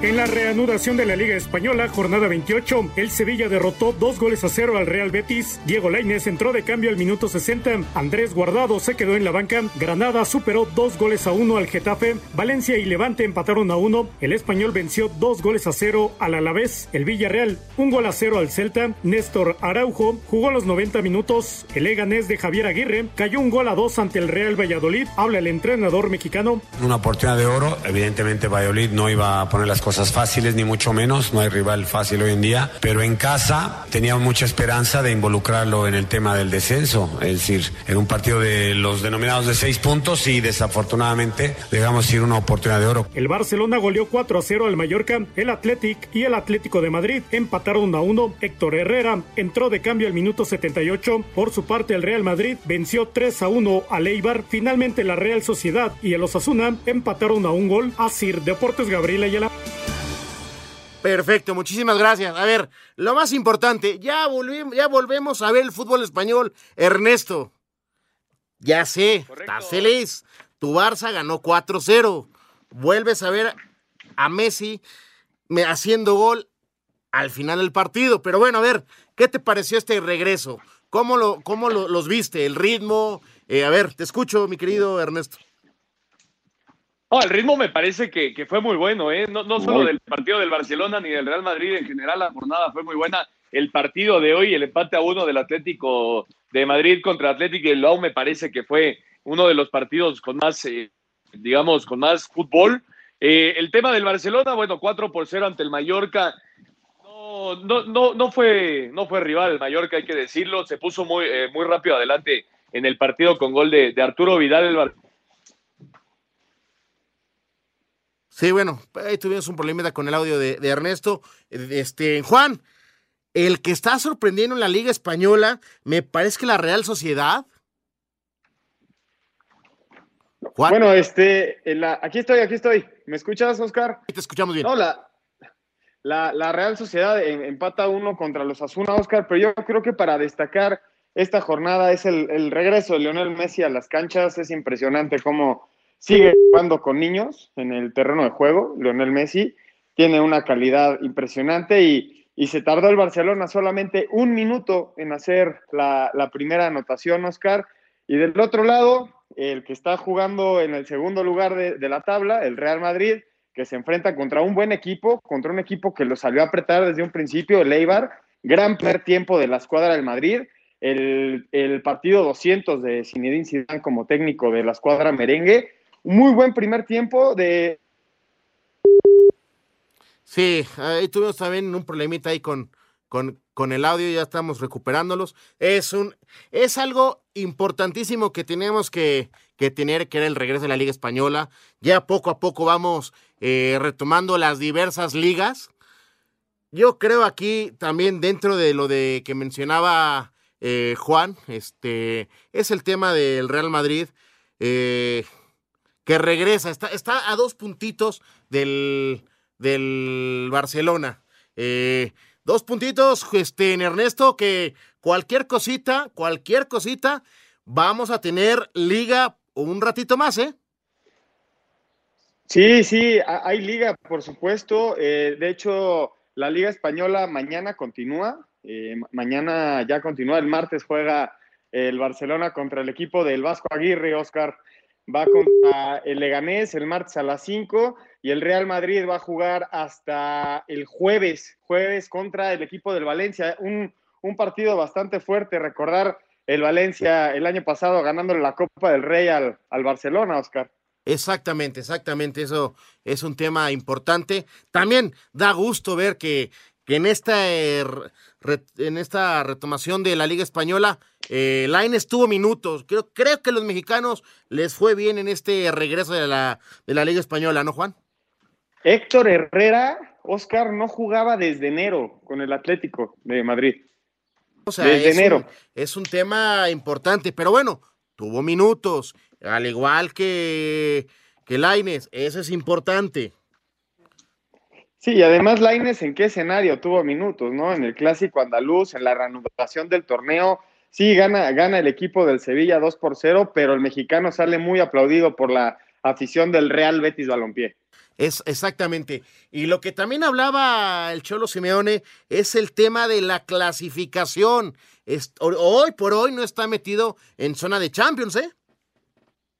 En la reanudación de la Liga Española, jornada 28, el Sevilla derrotó dos goles a cero al Real Betis. Diego Lainez entró de cambio al minuto 60. Andrés Guardado se quedó en la banca. Granada superó dos goles a uno al Getafe. Valencia y Levante empataron a uno. El Español venció dos goles a cero al Alavés. El Villarreal, un gol a cero al Celta. Néstor Araujo jugó los 90 minutos. El Leganés de Javier Aguirre cayó un gol a dos ante el Real Valladolid. Habla el entrenador mexicano. Una oportunidad de oro. Evidentemente Valladolid no iba a poner las cosas fáciles, ni mucho menos. No hay rival fácil hoy en día. Pero en casa teníamos mucha esperanza de involucrarlo en el tema del descenso. Es decir, en un partido de los denominados de seis puntos y desafortunadamente dejamos ir una oportunidad de oro. El Barcelona goleó 4 a 0 al Mallorca, el Athletic y el Atlético de Madrid empataron a 1. Héctor Herrera entró de cambio al minuto 78. Por su parte, el Real Madrid venció 3 a 1 al Eibar. Finalmente, la Real Sociedad y el Osasuna empataron a un gol. Asir Deportes Gabriel Ayala. Perfecto, muchísimas gracias. A ver, lo más importante, ya, volvimos, ya volvemos a ver el fútbol español. Ernesto, ya sé, estás feliz. Tu Barça ganó 4-0. Vuelves a ver a Messi me- haciendo gol al final del partido. Pero bueno, a ver, ¿qué te pareció este regreso? ¿Cómo, lo, cómo lo- los viste? ¿El ritmo? Eh, a ver, te escucho, mi querido Ernesto. No, el ritmo me parece que, que fue muy bueno, ¿eh? No, no solo del partido del Barcelona ni del Real Madrid en general, la jornada fue muy buena. El partido de hoy, el empate a uno del Atlético de Madrid contra Atlético de Bilbao, me parece que fue uno de los partidos con más, eh, digamos, con más fútbol. Eh, el tema del Barcelona, bueno, 4 por 0 ante el Mallorca. No, no, no, no, fue, no fue rival el Mallorca, hay que decirlo. Se puso muy, eh, muy rápido adelante en el partido con gol de, de Arturo Vidal. El Bar- Sí, bueno, ahí tuvimos un problema con el audio de, Ernesto. Este, Juan, el que está sorprendiendo en la Liga Española, me parece que la Real Sociedad. Bueno, este, aquí estoy, aquí estoy. ¿Me escuchas, Oscar? Te escuchamos bien. No, la, Real Sociedad empata uno contra los Asuna, Oscar, pero yo creo que para destacar esta jornada es el, el regreso de Lionel Messi a las canchas. Es impresionante cómo sigue jugando con niños en el terreno de juego. Lionel Messi tiene una calidad impresionante y, se tardó el Barcelona solamente un minuto en hacer la, primera anotación, Oscar. Y del otro lado, el que está jugando en el segundo lugar de, la tabla, el Real Madrid, que se enfrenta contra un buen equipo, contra un equipo que lo salió a apretar desde un principio, el Eibar, gran primer tiempo de la escuadra del Madrid, el, el partido 200 de Zinedine Zidane como técnico de la escuadra merengue, muy buen primer tiempo de... Sí, ahí tuvimos también un problemita ahí con, con, con, el audio, ya estamos recuperándolos. Es, un, es algo importantísimo que tenemos que, que tener, que era el regreso de la Liga Española. Ya poco a poco vamos eh, retomando las diversas ligas. Yo creo aquí también dentro de lo de que mencionaba eh, Juan, este, es el tema del Real Madrid. Eh, que regresa, está, está a dos puntitos del, del Barcelona. Eh, dos puntitos, este, en Ernesto, que cualquier cosita, cualquier cosita, vamos a tener liga un ratito más, ¿eh? Sí, sí, hay liga, por supuesto. Eh, de hecho, la liga española mañana continúa. Eh, mañana ya continúa. El martes juega el Barcelona contra el equipo del Vasco Aguirre, Oscar va contra el Leganés el martes a las 5 y el Real Madrid va a jugar hasta el jueves, jueves contra el equipo del Valencia. Un, partido bastante fuerte, recordar el Valencia el año pasado ganándole la Copa del Rey al, al Barcelona, Oscar. Exactamente, exactamente, eso es un tema importante. También da gusto ver que que en esta, eh, en esta retomación de la Liga Española, eh, Laines tuvo minutos. Creo, creo que los mexicanos les fue bien en este regreso de la, de la Liga Española, ¿no, Juan? Héctor Herrera, Oscar, no jugaba desde enero con el Atlético de Madrid. O sea, desde enero. es un tema importante, pero bueno, tuvo minutos, al igual que, que Laines, eso es importante. Sí, y además Laines en qué escenario tuvo minutos, ¿no? En el clásico andaluz, en la reanudación del torneo, sí gana, gana el equipo del Sevilla 2 por 0, pero el mexicano sale muy aplaudido por la afición del Real Betis Balompié. Es exactamente. Y lo que también hablaba el Cholo Simeone es el tema de la clasificación. hoy por hoy no está metido en zona de Champions, ¿eh?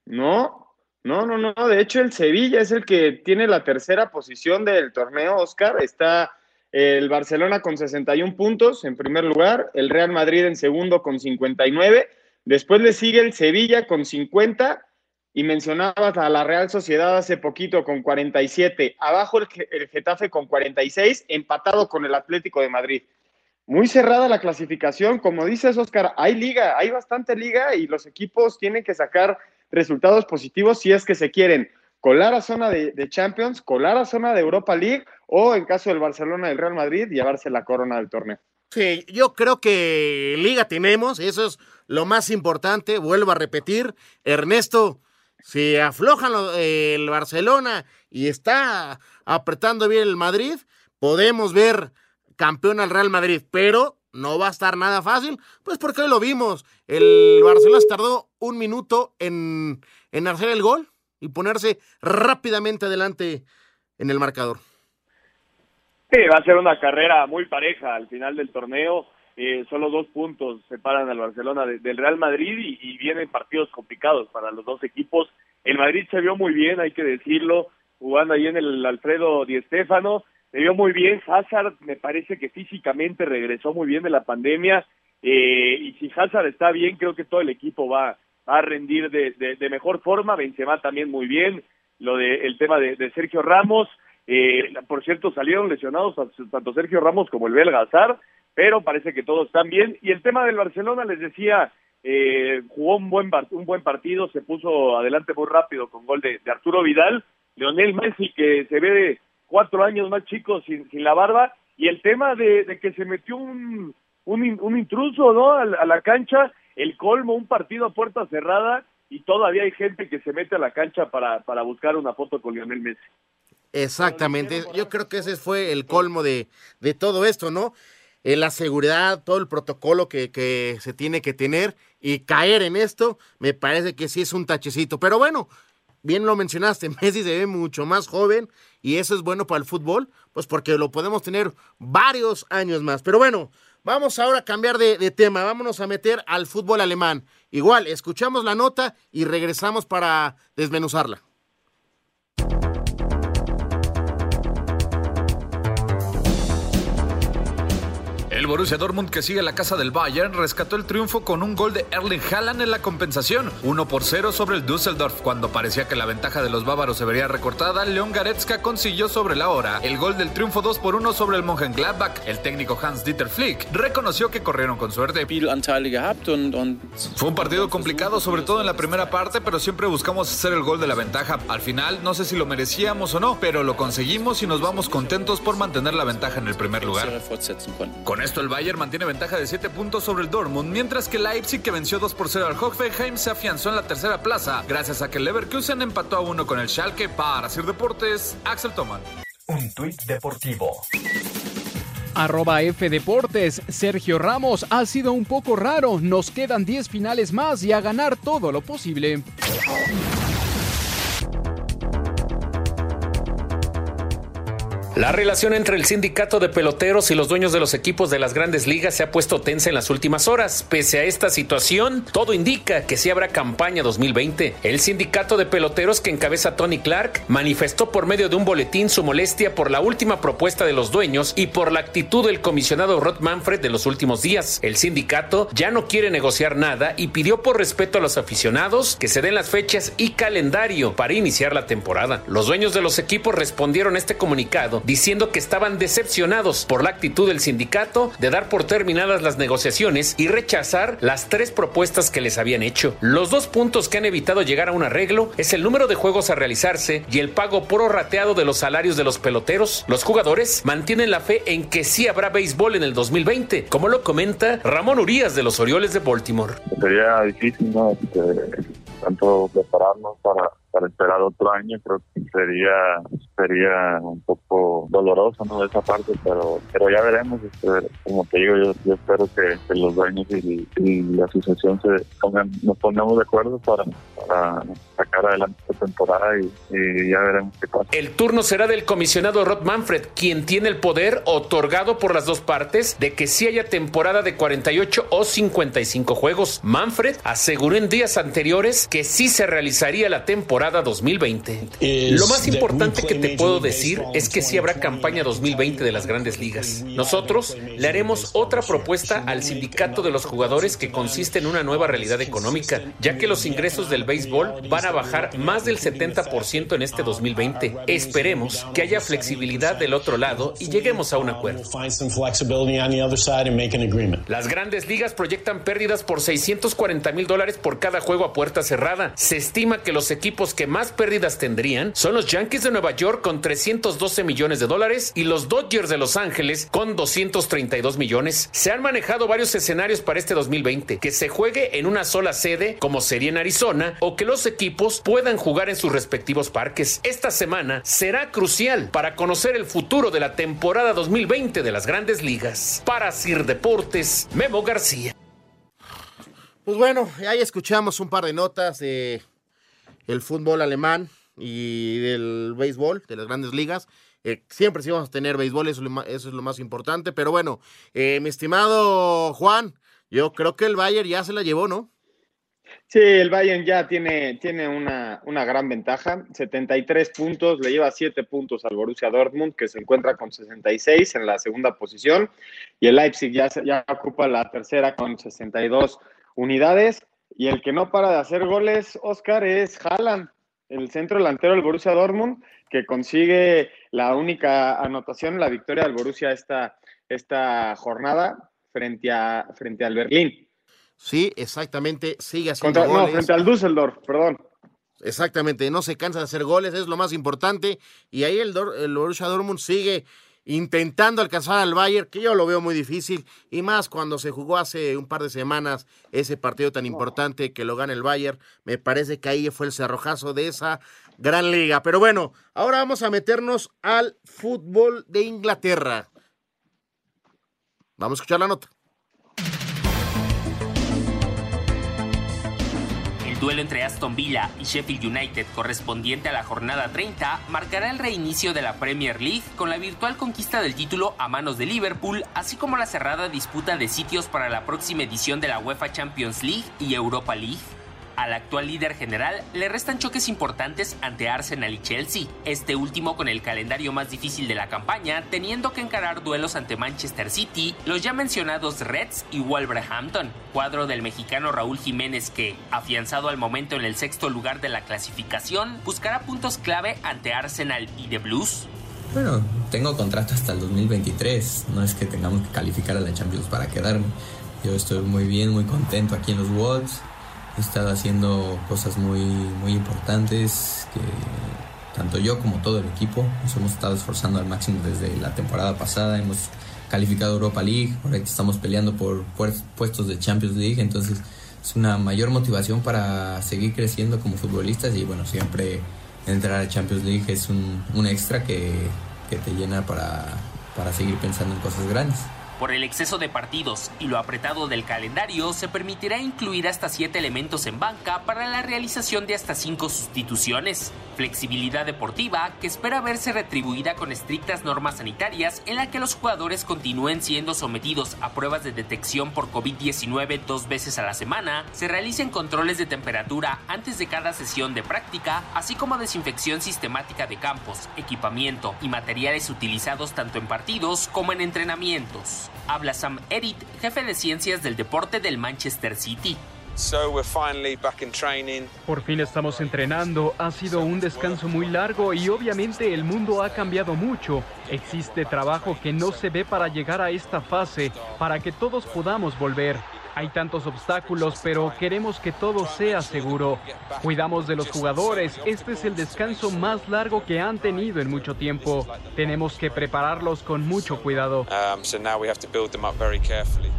No, no, no, no. De hecho, el Sevilla es el que tiene la tercera posición del torneo, Oscar. Está el Barcelona con 61 puntos en primer lugar, el Real Madrid en segundo con 59. Después le sigue el Sevilla con 50 y mencionabas a la Real Sociedad hace poquito con 47. Abajo el, Getafe con 46, empatado con el Atlético de Madrid. Muy cerrada la clasificación, como dices Oscar, hay liga, hay bastante liga y los equipos tienen que sacar resultados positivos si es que se quieren colar a zona de, Champions, colar a zona de Europa League o en caso del Barcelona del Real Madrid llevarse la corona del torneo. Sí, yo creo que liga tenemos, eso es lo más importante, vuelvo a repetir, Ernesto, si aflojan el Barcelona y está apretando bien el Madrid, podemos ver campeón al Real Madrid, pero no va a estar nada fácil, pues porque hoy lo vimos. El Barcelona tardó un minuto en, en hacer el gol y ponerse rápidamente adelante en el marcador. Sí, va a ser una carrera muy pareja al final del torneo. Eh, solo dos puntos separan al Barcelona del Real Madrid y, vienen partidos complicados para los dos equipos. El Madrid se vio muy bien, hay que decirlo, jugando ahí en el Alfredo Di Stéfano se vio muy bien. Hazard me parece que físicamente regresó muy bien de la pandemia. Eh, y si Hazard está bien, creo que todo el equipo va, a rendir de, de, mejor forma. Benzema también muy bien. Lo de el tema de, Sergio Ramos. Eh, por cierto, salieron lesionados tanto Sergio Ramos como el belga Hazard, pero parece que todos están bien. Y el tema del Barcelona, les decía, eh, jugó un buen, un buen partido, se puso adelante muy rápido con gol de, Arturo Vidal Lionel Messi que se ve de cuatro años más chico sin, sin la barba y el tema de, que se metió un, un, intruso ¿no? A, la cancha, el colmo, un partido a puerta cerrada y todavía hay gente que se mete a la cancha para, para buscar una foto con Lionel Messi. Exactamente, yo creo que ese fue el colmo de, de todo esto, ¿no? Eh, la seguridad, todo el protocolo que, que se tiene que tener y caer en esto, me parece que sí es un tachecito. Pero bueno, bien lo mencionaste, Messi se ve mucho más joven y eso es bueno para el fútbol, pues porque lo podemos tener varios años más. Pero bueno, vamos ahora a cambiar de, de, tema, vámonos a meter al fútbol alemán. Igual, escuchamos la nota y regresamos para desmenuzarla. Borussia Dortmund, que sigue la casa del Bayern, rescató el triunfo con un gol de Erling Haaland en la compensación, 1 por 0 sobre el Düsseldorf. Cuando parecía que la ventaja de los bávaros se vería recortada, León Goretzka consiguió sobre la hora el gol del triunfo 2 por 1 sobre el Mönchengladbach. El técnico Hans-Dieter Flick reconoció que corrieron con suerte. Fue un partido complicado, sobre todo en la primera parte, pero siempre buscamos hacer el gol de la ventaja. Al final, no sé si lo merecíamos o no, pero lo conseguimos y nos vamos contentos por mantener la ventaja en el primer lugar. Con esto el Bayern mantiene ventaja de 7 puntos sobre el Dortmund, mientras que Leipzig, que venció 2 por 0 al Hoffenheim, se afianzó en la tercera plaza, gracias a que el Leverkusen empató a 1 con el Schalke. Para hacer deportes, Axel Toman. Un tuit deportivo. Arroba F Deportes, Sergio Ramos ha sido un poco raro, nos quedan 10 finales más y a ganar todo lo posible. La relación entre el sindicato de peloteros y los dueños de los equipos de las grandes ligas se ha puesto tensa en las últimas horas. Pese a esta situación, todo indica que sí habrá campaña 2020. El sindicato de peloteros que encabeza Tony Clark manifestó por medio de un boletín su molestia por la última propuesta de los dueños y por la actitud del comisionado Rod Manfred de los últimos días. El sindicato ya no quiere negociar nada y pidió por respeto a los aficionados que se den las fechas y calendario para iniciar la temporada. Los dueños de los equipos respondieron este comunicado diciendo que estaban decepcionados por la actitud del sindicato de dar por terminadas las negociaciones y rechazar las tres propuestas que les habían hecho. Los dos puntos que han evitado llegar a un arreglo es el número de juegos a realizarse y el pago prorrateado de los salarios de los peloteros. Los jugadores mantienen la fe en que sí habrá béisbol en el 2020, como lo comenta Ramón Urias de los Orioles de Baltimore. Sería difícil, ¿no? Este, tanto prepararnos para para esperar otro año creo que sería sería un poco doloroso no de esa parte pero pero ya veremos este, como te digo yo, espero que, los dueños y, la asociación se nos pongamos de acuerdo para, para sacar adelante esta temporada y, ya veremos qué pasa. El turno será del comisionado Rod Manfred quien tiene el poder otorgado por las dos partes de que si haya temporada de 48 o 55 juegos. Manfred aseguró en días anteriores que sí se realizaría la temporada 2020. Lo más importante que te puedo decir es que sí habrá campaña 2020 de las grandes ligas. Nosotros le haremos otra propuesta al sindicato de los jugadores que consiste en una nueva realidad económica, ya que los ingresos del béisbol van a bajar más del 70% en este 2020. Esperemos que haya flexibilidad del otro lado y lleguemos a un acuerdo. Las grandes ligas proyectan pérdidas por 640 mil dólares por cada juego a puerta cerrada. Se estima que los equipos que más pérdidas tendrían son los Yankees de Nueva York con 312 millones de dólares y los Dodgers de Los Ángeles con 232 millones. Se han manejado varios escenarios para este 2020, que se juegue en una sola sede, como sería en Arizona, o que los equipos puedan jugar en sus respectivos parques. Esta semana será crucial para conocer el futuro de la temporada 2020 de las grandes ligas. Para Sir Deportes, Memo García. Pues bueno, ahí escuchamos un par de notas de el fútbol alemán y del béisbol, de las grandes ligas. Eh, siempre sí vamos a tener béisbol, eso, es lo más importante. Pero bueno, eh, mi estimado Juan, yo creo que el Bayern ya se la llevó, ¿no? Sí, el Bayern ya tiene, tiene una, una, gran ventaja, 73 puntos, le lleva 7 puntos al Borussia Dortmund, que se encuentra con 66 en la segunda posición, y el Leipzig ya, ya ocupa la tercera con 62 unidades. Y el que no para de hacer goles, Oscar, es Haaland, el centro delantero del Borussia Dortmund, que consigue la única anotación, la victoria del Borussia esta, esta jornada frente, a, frente al Berlín. Sí, exactamente, sigue haciendo Contra, No, frente al Düsseldorf, perdón. Exactamente, no se cansa de hacer goles, es lo más importante. Y ahí el, el Borussia Dortmund sigue intentando alcanzar al Bayern, que yo lo veo muy difícil, y más cuando se jugó hace un par de semanas ese partido tan importante que lo gana el Bayern, me parece que ahí fue el cerrojazo de esa gran liga. Pero bueno, ahora vamos a meternos al fútbol de Inglaterra. Vamos a escuchar la nota. Duelo entre Aston Villa y Sheffield United correspondiente a la jornada 30 marcará el reinicio de la Premier League con la virtual conquista del título a manos de Liverpool, así como la cerrada disputa de sitios para la próxima edición de la UEFA Champions League y Europa League. Al actual líder general le restan choques importantes ante Arsenal y Chelsea, este último con el calendario más difícil de la campaña, teniendo que encarar duelos ante Manchester City, los ya mencionados Reds y Wolverhampton, cuadro del mexicano Raúl Jiménez que, afianzado al momento en el sexto lugar de la clasificación, buscará puntos clave ante Arsenal y The Blues. Bueno, tengo contrato hasta el 2023, no es que tengamos que calificar a la Champions para quedarme. Yo estoy muy bien, muy contento aquí en los Wolves he estado haciendo cosas muy, muy importantes que tanto yo como todo el equipo nos hemos estado esforzando al máximo desde la temporada pasada. Hemos calificado Europa League, ahora estamos peleando por puestos de Champions League, entonces es una mayor motivación para seguir creciendo como futbolistas y bueno, siempre entrar a Champions League es un, un extra que, que te llena para, para seguir pensando en cosas grandes. Por el exceso de partidos y lo apretado del calendario, se permitirá incluir hasta siete elementos en banca para la realización de hasta cinco sustituciones. Flexibilidad deportiva que espera verse retribuida con estrictas normas sanitarias en la que los jugadores continúen siendo sometidos a pruebas de detección por COVID-19 dos veces a la semana, se realicen controles de temperatura antes de cada sesión de práctica, así como desinfección sistemática de campos, equipamiento y materiales utilizados tanto en partidos como en entrenamientos. Habla Sam Erit, jefe de ciencias del deporte del Manchester City. Por fin estamos entrenando, ha sido un descanso muy largo y obviamente el mundo ha cambiado mucho. Existe trabajo que no se ve para llegar a esta fase, para que todos podamos volver. Hay tantos obstáculos, pero queremos que todo sea seguro. Cuidamos de los jugadores. Este es el descanso más largo que han tenido en mucho tiempo. Tenemos que prepararlos con mucho cuidado.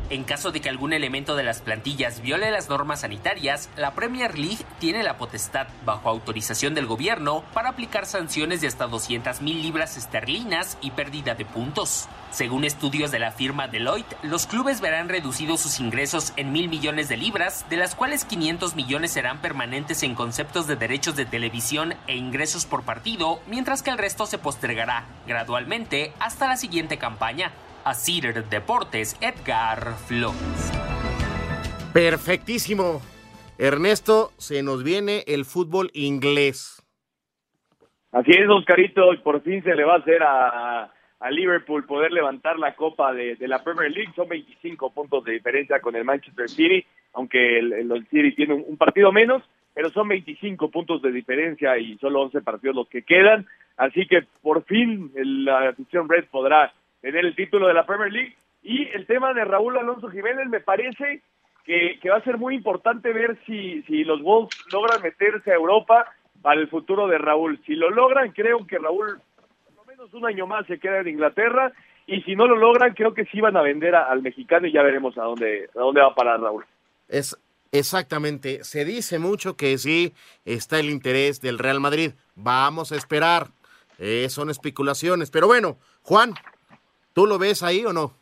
En caso de que algún elemento de las plantillas viole las normas sanitarias, la Premier League tiene la potestad, bajo autorización del gobierno, para aplicar sanciones de hasta 200 mil libras esterlinas y pérdida de puntos. Según estudios de la firma Deloitte, los clubes verán reducidos sus ingresos en mil millones de libras, de las cuales 500 millones serán permanentes en conceptos de derechos de televisión e ingresos por partido, mientras que el resto se postergará gradualmente hasta la siguiente campaña. A Cedar Deportes, Edgar Flores. Perfectísimo. Ernesto, se nos viene el fútbol inglés. Así es, Oscarito, y por fin se le va a hacer a a Liverpool poder levantar la copa de, la Premier League. Son 25 puntos de diferencia con el Manchester City, aunque el, City tiene un, partido menos, pero son 25 puntos de diferencia y solo 11 partidos los que quedan. Así que por fin la afición Red podrá tener el título de la Premier League. Y el tema de Raúl Alonso Jiménez me parece que, que va a ser muy importante ver si, si los Wolves logran meterse a Europa para el futuro de Raúl. Si lo logran, creo que Raúl un año más se queda en Inglaterra y si no lo logran, creo que sí van a vender al mexicano y ya veremos a dónde, a dónde va a parar Raúl. Es exactamente, se dice mucho que sí está el interés del Real Madrid. Vamos a esperar. Eh, son especulaciones, pero bueno, Juan, ¿tú lo ves ahí o no?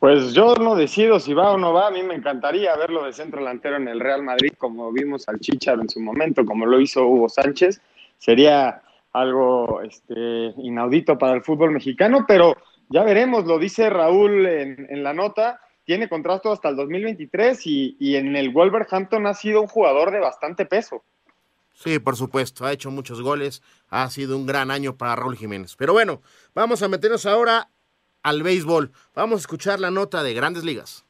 Pues yo no decido si va o no va. A mí me encantaría verlo de centro delantero en el Real Madrid, como vimos al Chicharo en su momento, como lo hizo Hugo Sánchez. Sería algo este, inaudito para el fútbol mexicano, pero ya veremos, lo dice Raúl en, la nota, tiene contrato hasta el 2023 y, y, en el Wolverhampton ha sido un jugador de bastante peso. Sí, por supuesto, ha hecho muchos goles, ha sido un gran año para Raúl Jiménez. Pero bueno, vamos a meternos ahora al béisbol. Vamos a escuchar la nota de Grandes Ligas.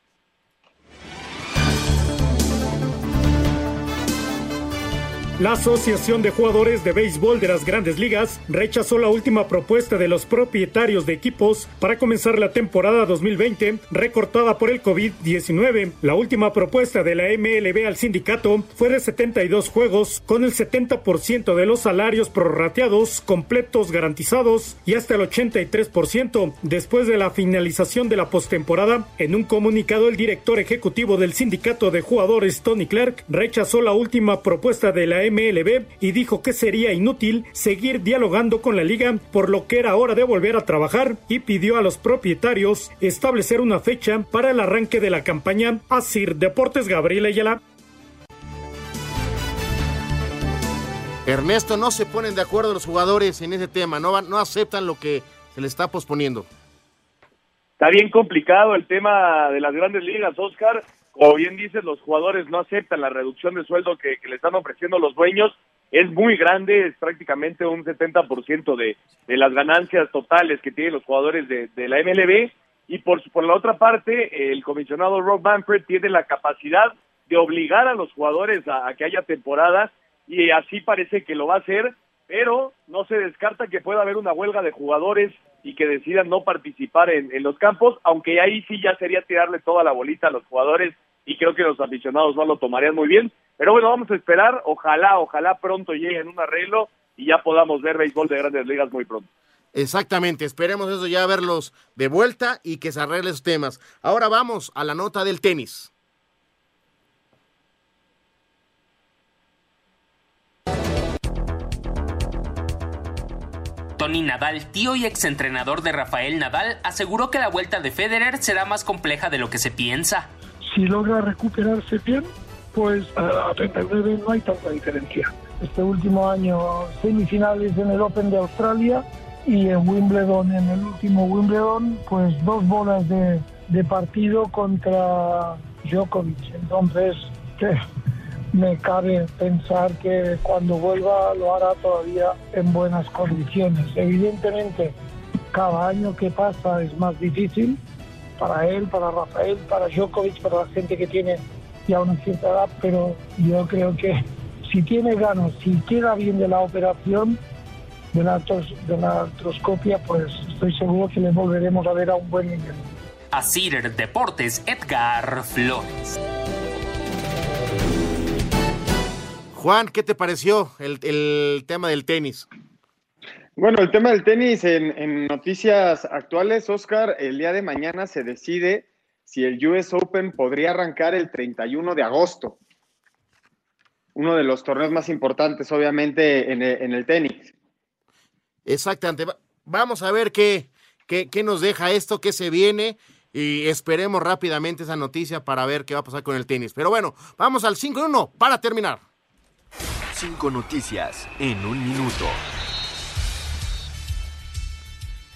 La Asociación de Jugadores de Béisbol de las Grandes Ligas rechazó la última propuesta de los propietarios de equipos para comenzar la temporada 2020 recortada por el COVID-19. La última propuesta de la MLB al sindicato fue de 72 juegos con el 70% de los salarios prorrateados completos garantizados y hasta el 83% después de la finalización de la postemporada. En un comunicado el director ejecutivo del sindicato de jugadores Tony Clark rechazó la última propuesta de la MLB y dijo que sería inútil seguir dialogando con la liga, por lo que era hora de volver a trabajar y pidió a los propietarios establecer una fecha para el arranque de la campaña. Asir Deportes Gabriel Ayala. Ernesto, no se ponen de acuerdo los jugadores en ese tema, no, no aceptan lo que se les está posponiendo. Está bien complicado el tema de las grandes ligas, Oscar como bien dices, los jugadores no aceptan la reducción de sueldo que, le están ofreciendo los dueños. Es muy grande, es prácticamente un 70% de, de las ganancias totales que tienen los jugadores de, la MLB. Y por, por la otra parte, el comisionado Rob Manfred tiene la capacidad de obligar a los jugadores a, que haya temporadas y así parece que lo va a hacer, pero no se descarta que pueda haber una huelga de jugadores y que decidan no participar en, los campos, aunque ahí sí ya sería tirarle toda la bolita a los jugadores y creo que los aficionados no lo tomarían muy bien. Pero bueno, vamos a esperar, ojalá, ojalá pronto lleguen un arreglo y ya podamos ver béisbol de grandes ligas muy pronto. Exactamente, esperemos eso ya verlos de vuelta y que se arreglen esos temas. Ahora vamos a la nota del tenis. Tony Nadal, tío y exentrenador de Rafael Nadal, aseguró que la vuelta de Federer será más compleja de lo que se piensa. Si logra recuperarse bien, pues a 39 no hay tanta diferencia. Este último año semifinales en el Open de Australia y en Wimbledon, en el último Wimbledon, pues dos bolas de, de partido contra Djokovic. Entonces, ¿qué? Me cabe pensar que cuando vuelva lo hará todavía en buenas condiciones. Evidentemente, cada año que pasa es más difícil para él, para Rafael, para Djokovic, para la gente que tiene ya una cierta edad, pero yo creo que si tiene ganas, si queda bien de la operación de la, de la artroscopia, pues estoy seguro que le volveremos a ver a un buen nivel. A Cider Deportes, Edgar Flores. Juan, ¿qué te pareció el, tema del tenis? Bueno, el tema del tenis en, noticias actuales, Oscar, el día de mañana se decide si el US Open podría arrancar el 31 de agosto. Uno de los torneos más importantes, obviamente, en el, tenis. Exactamente. Vamos a ver qué, qué, qué nos deja esto, qué se viene y esperemos rápidamente esa noticia para ver qué va a pasar con el tenis. Pero bueno, vamos al 5-1 para terminar. Cinco noticias en un minuto.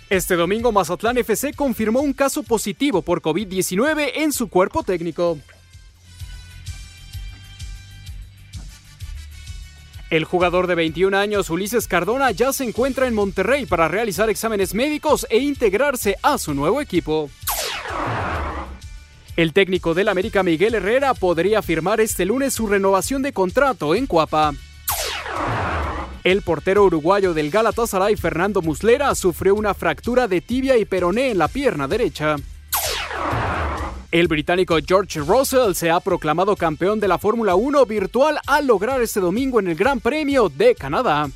Este domingo Mazatlán FC confirmó un caso positivo por COVID-19 en su cuerpo técnico. El jugador de 21 años Ulises Cardona ya se encuentra en Monterrey para realizar exámenes médicos e integrarse a su nuevo equipo. El técnico del América Miguel Herrera podría firmar este lunes su renovación de contrato en Cuapa. El portero uruguayo del Galatasaray, Fernando Muslera, sufrió una fractura de tibia y peroné en la pierna derecha. El británico George Russell se ha proclamado campeón de la Fórmula 1 virtual al lograr este domingo en el Gran Premio de Canadá.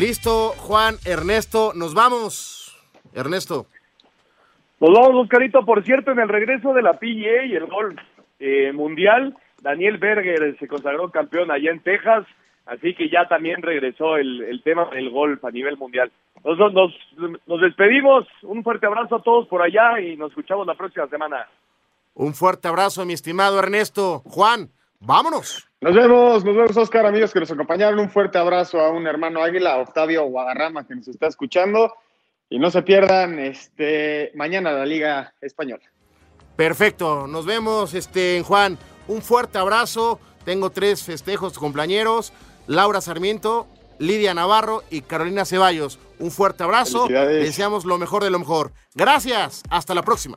Listo, Juan, Ernesto, nos vamos. Ernesto. Nos vamos, Oscarito. Por cierto, en el regreso de la PGA y el golf eh, mundial, Daniel Berger se consagró campeón allá en Texas, así que ya también regresó el, tema del golf a nivel mundial. Nos, nos, nos despedimos, un fuerte abrazo a todos por allá y nos escuchamos la próxima semana. Un fuerte abrazo, mi estimado Ernesto. Juan, vámonos. Nos vemos, nos vemos, Oscar, amigos que nos acompañaron. Un fuerte abrazo a un hermano Águila, Octavio Guadarrama, que nos está escuchando. Y no se pierdan este mañana la Liga Española. Perfecto, nos vemos, este Juan. Un fuerte abrazo. Tengo tres festejos compañeros. Laura Sarmiento, Lidia Navarro y Carolina Ceballos. Un fuerte abrazo. Deseamos lo mejor de lo mejor. Gracias. Hasta la próxima.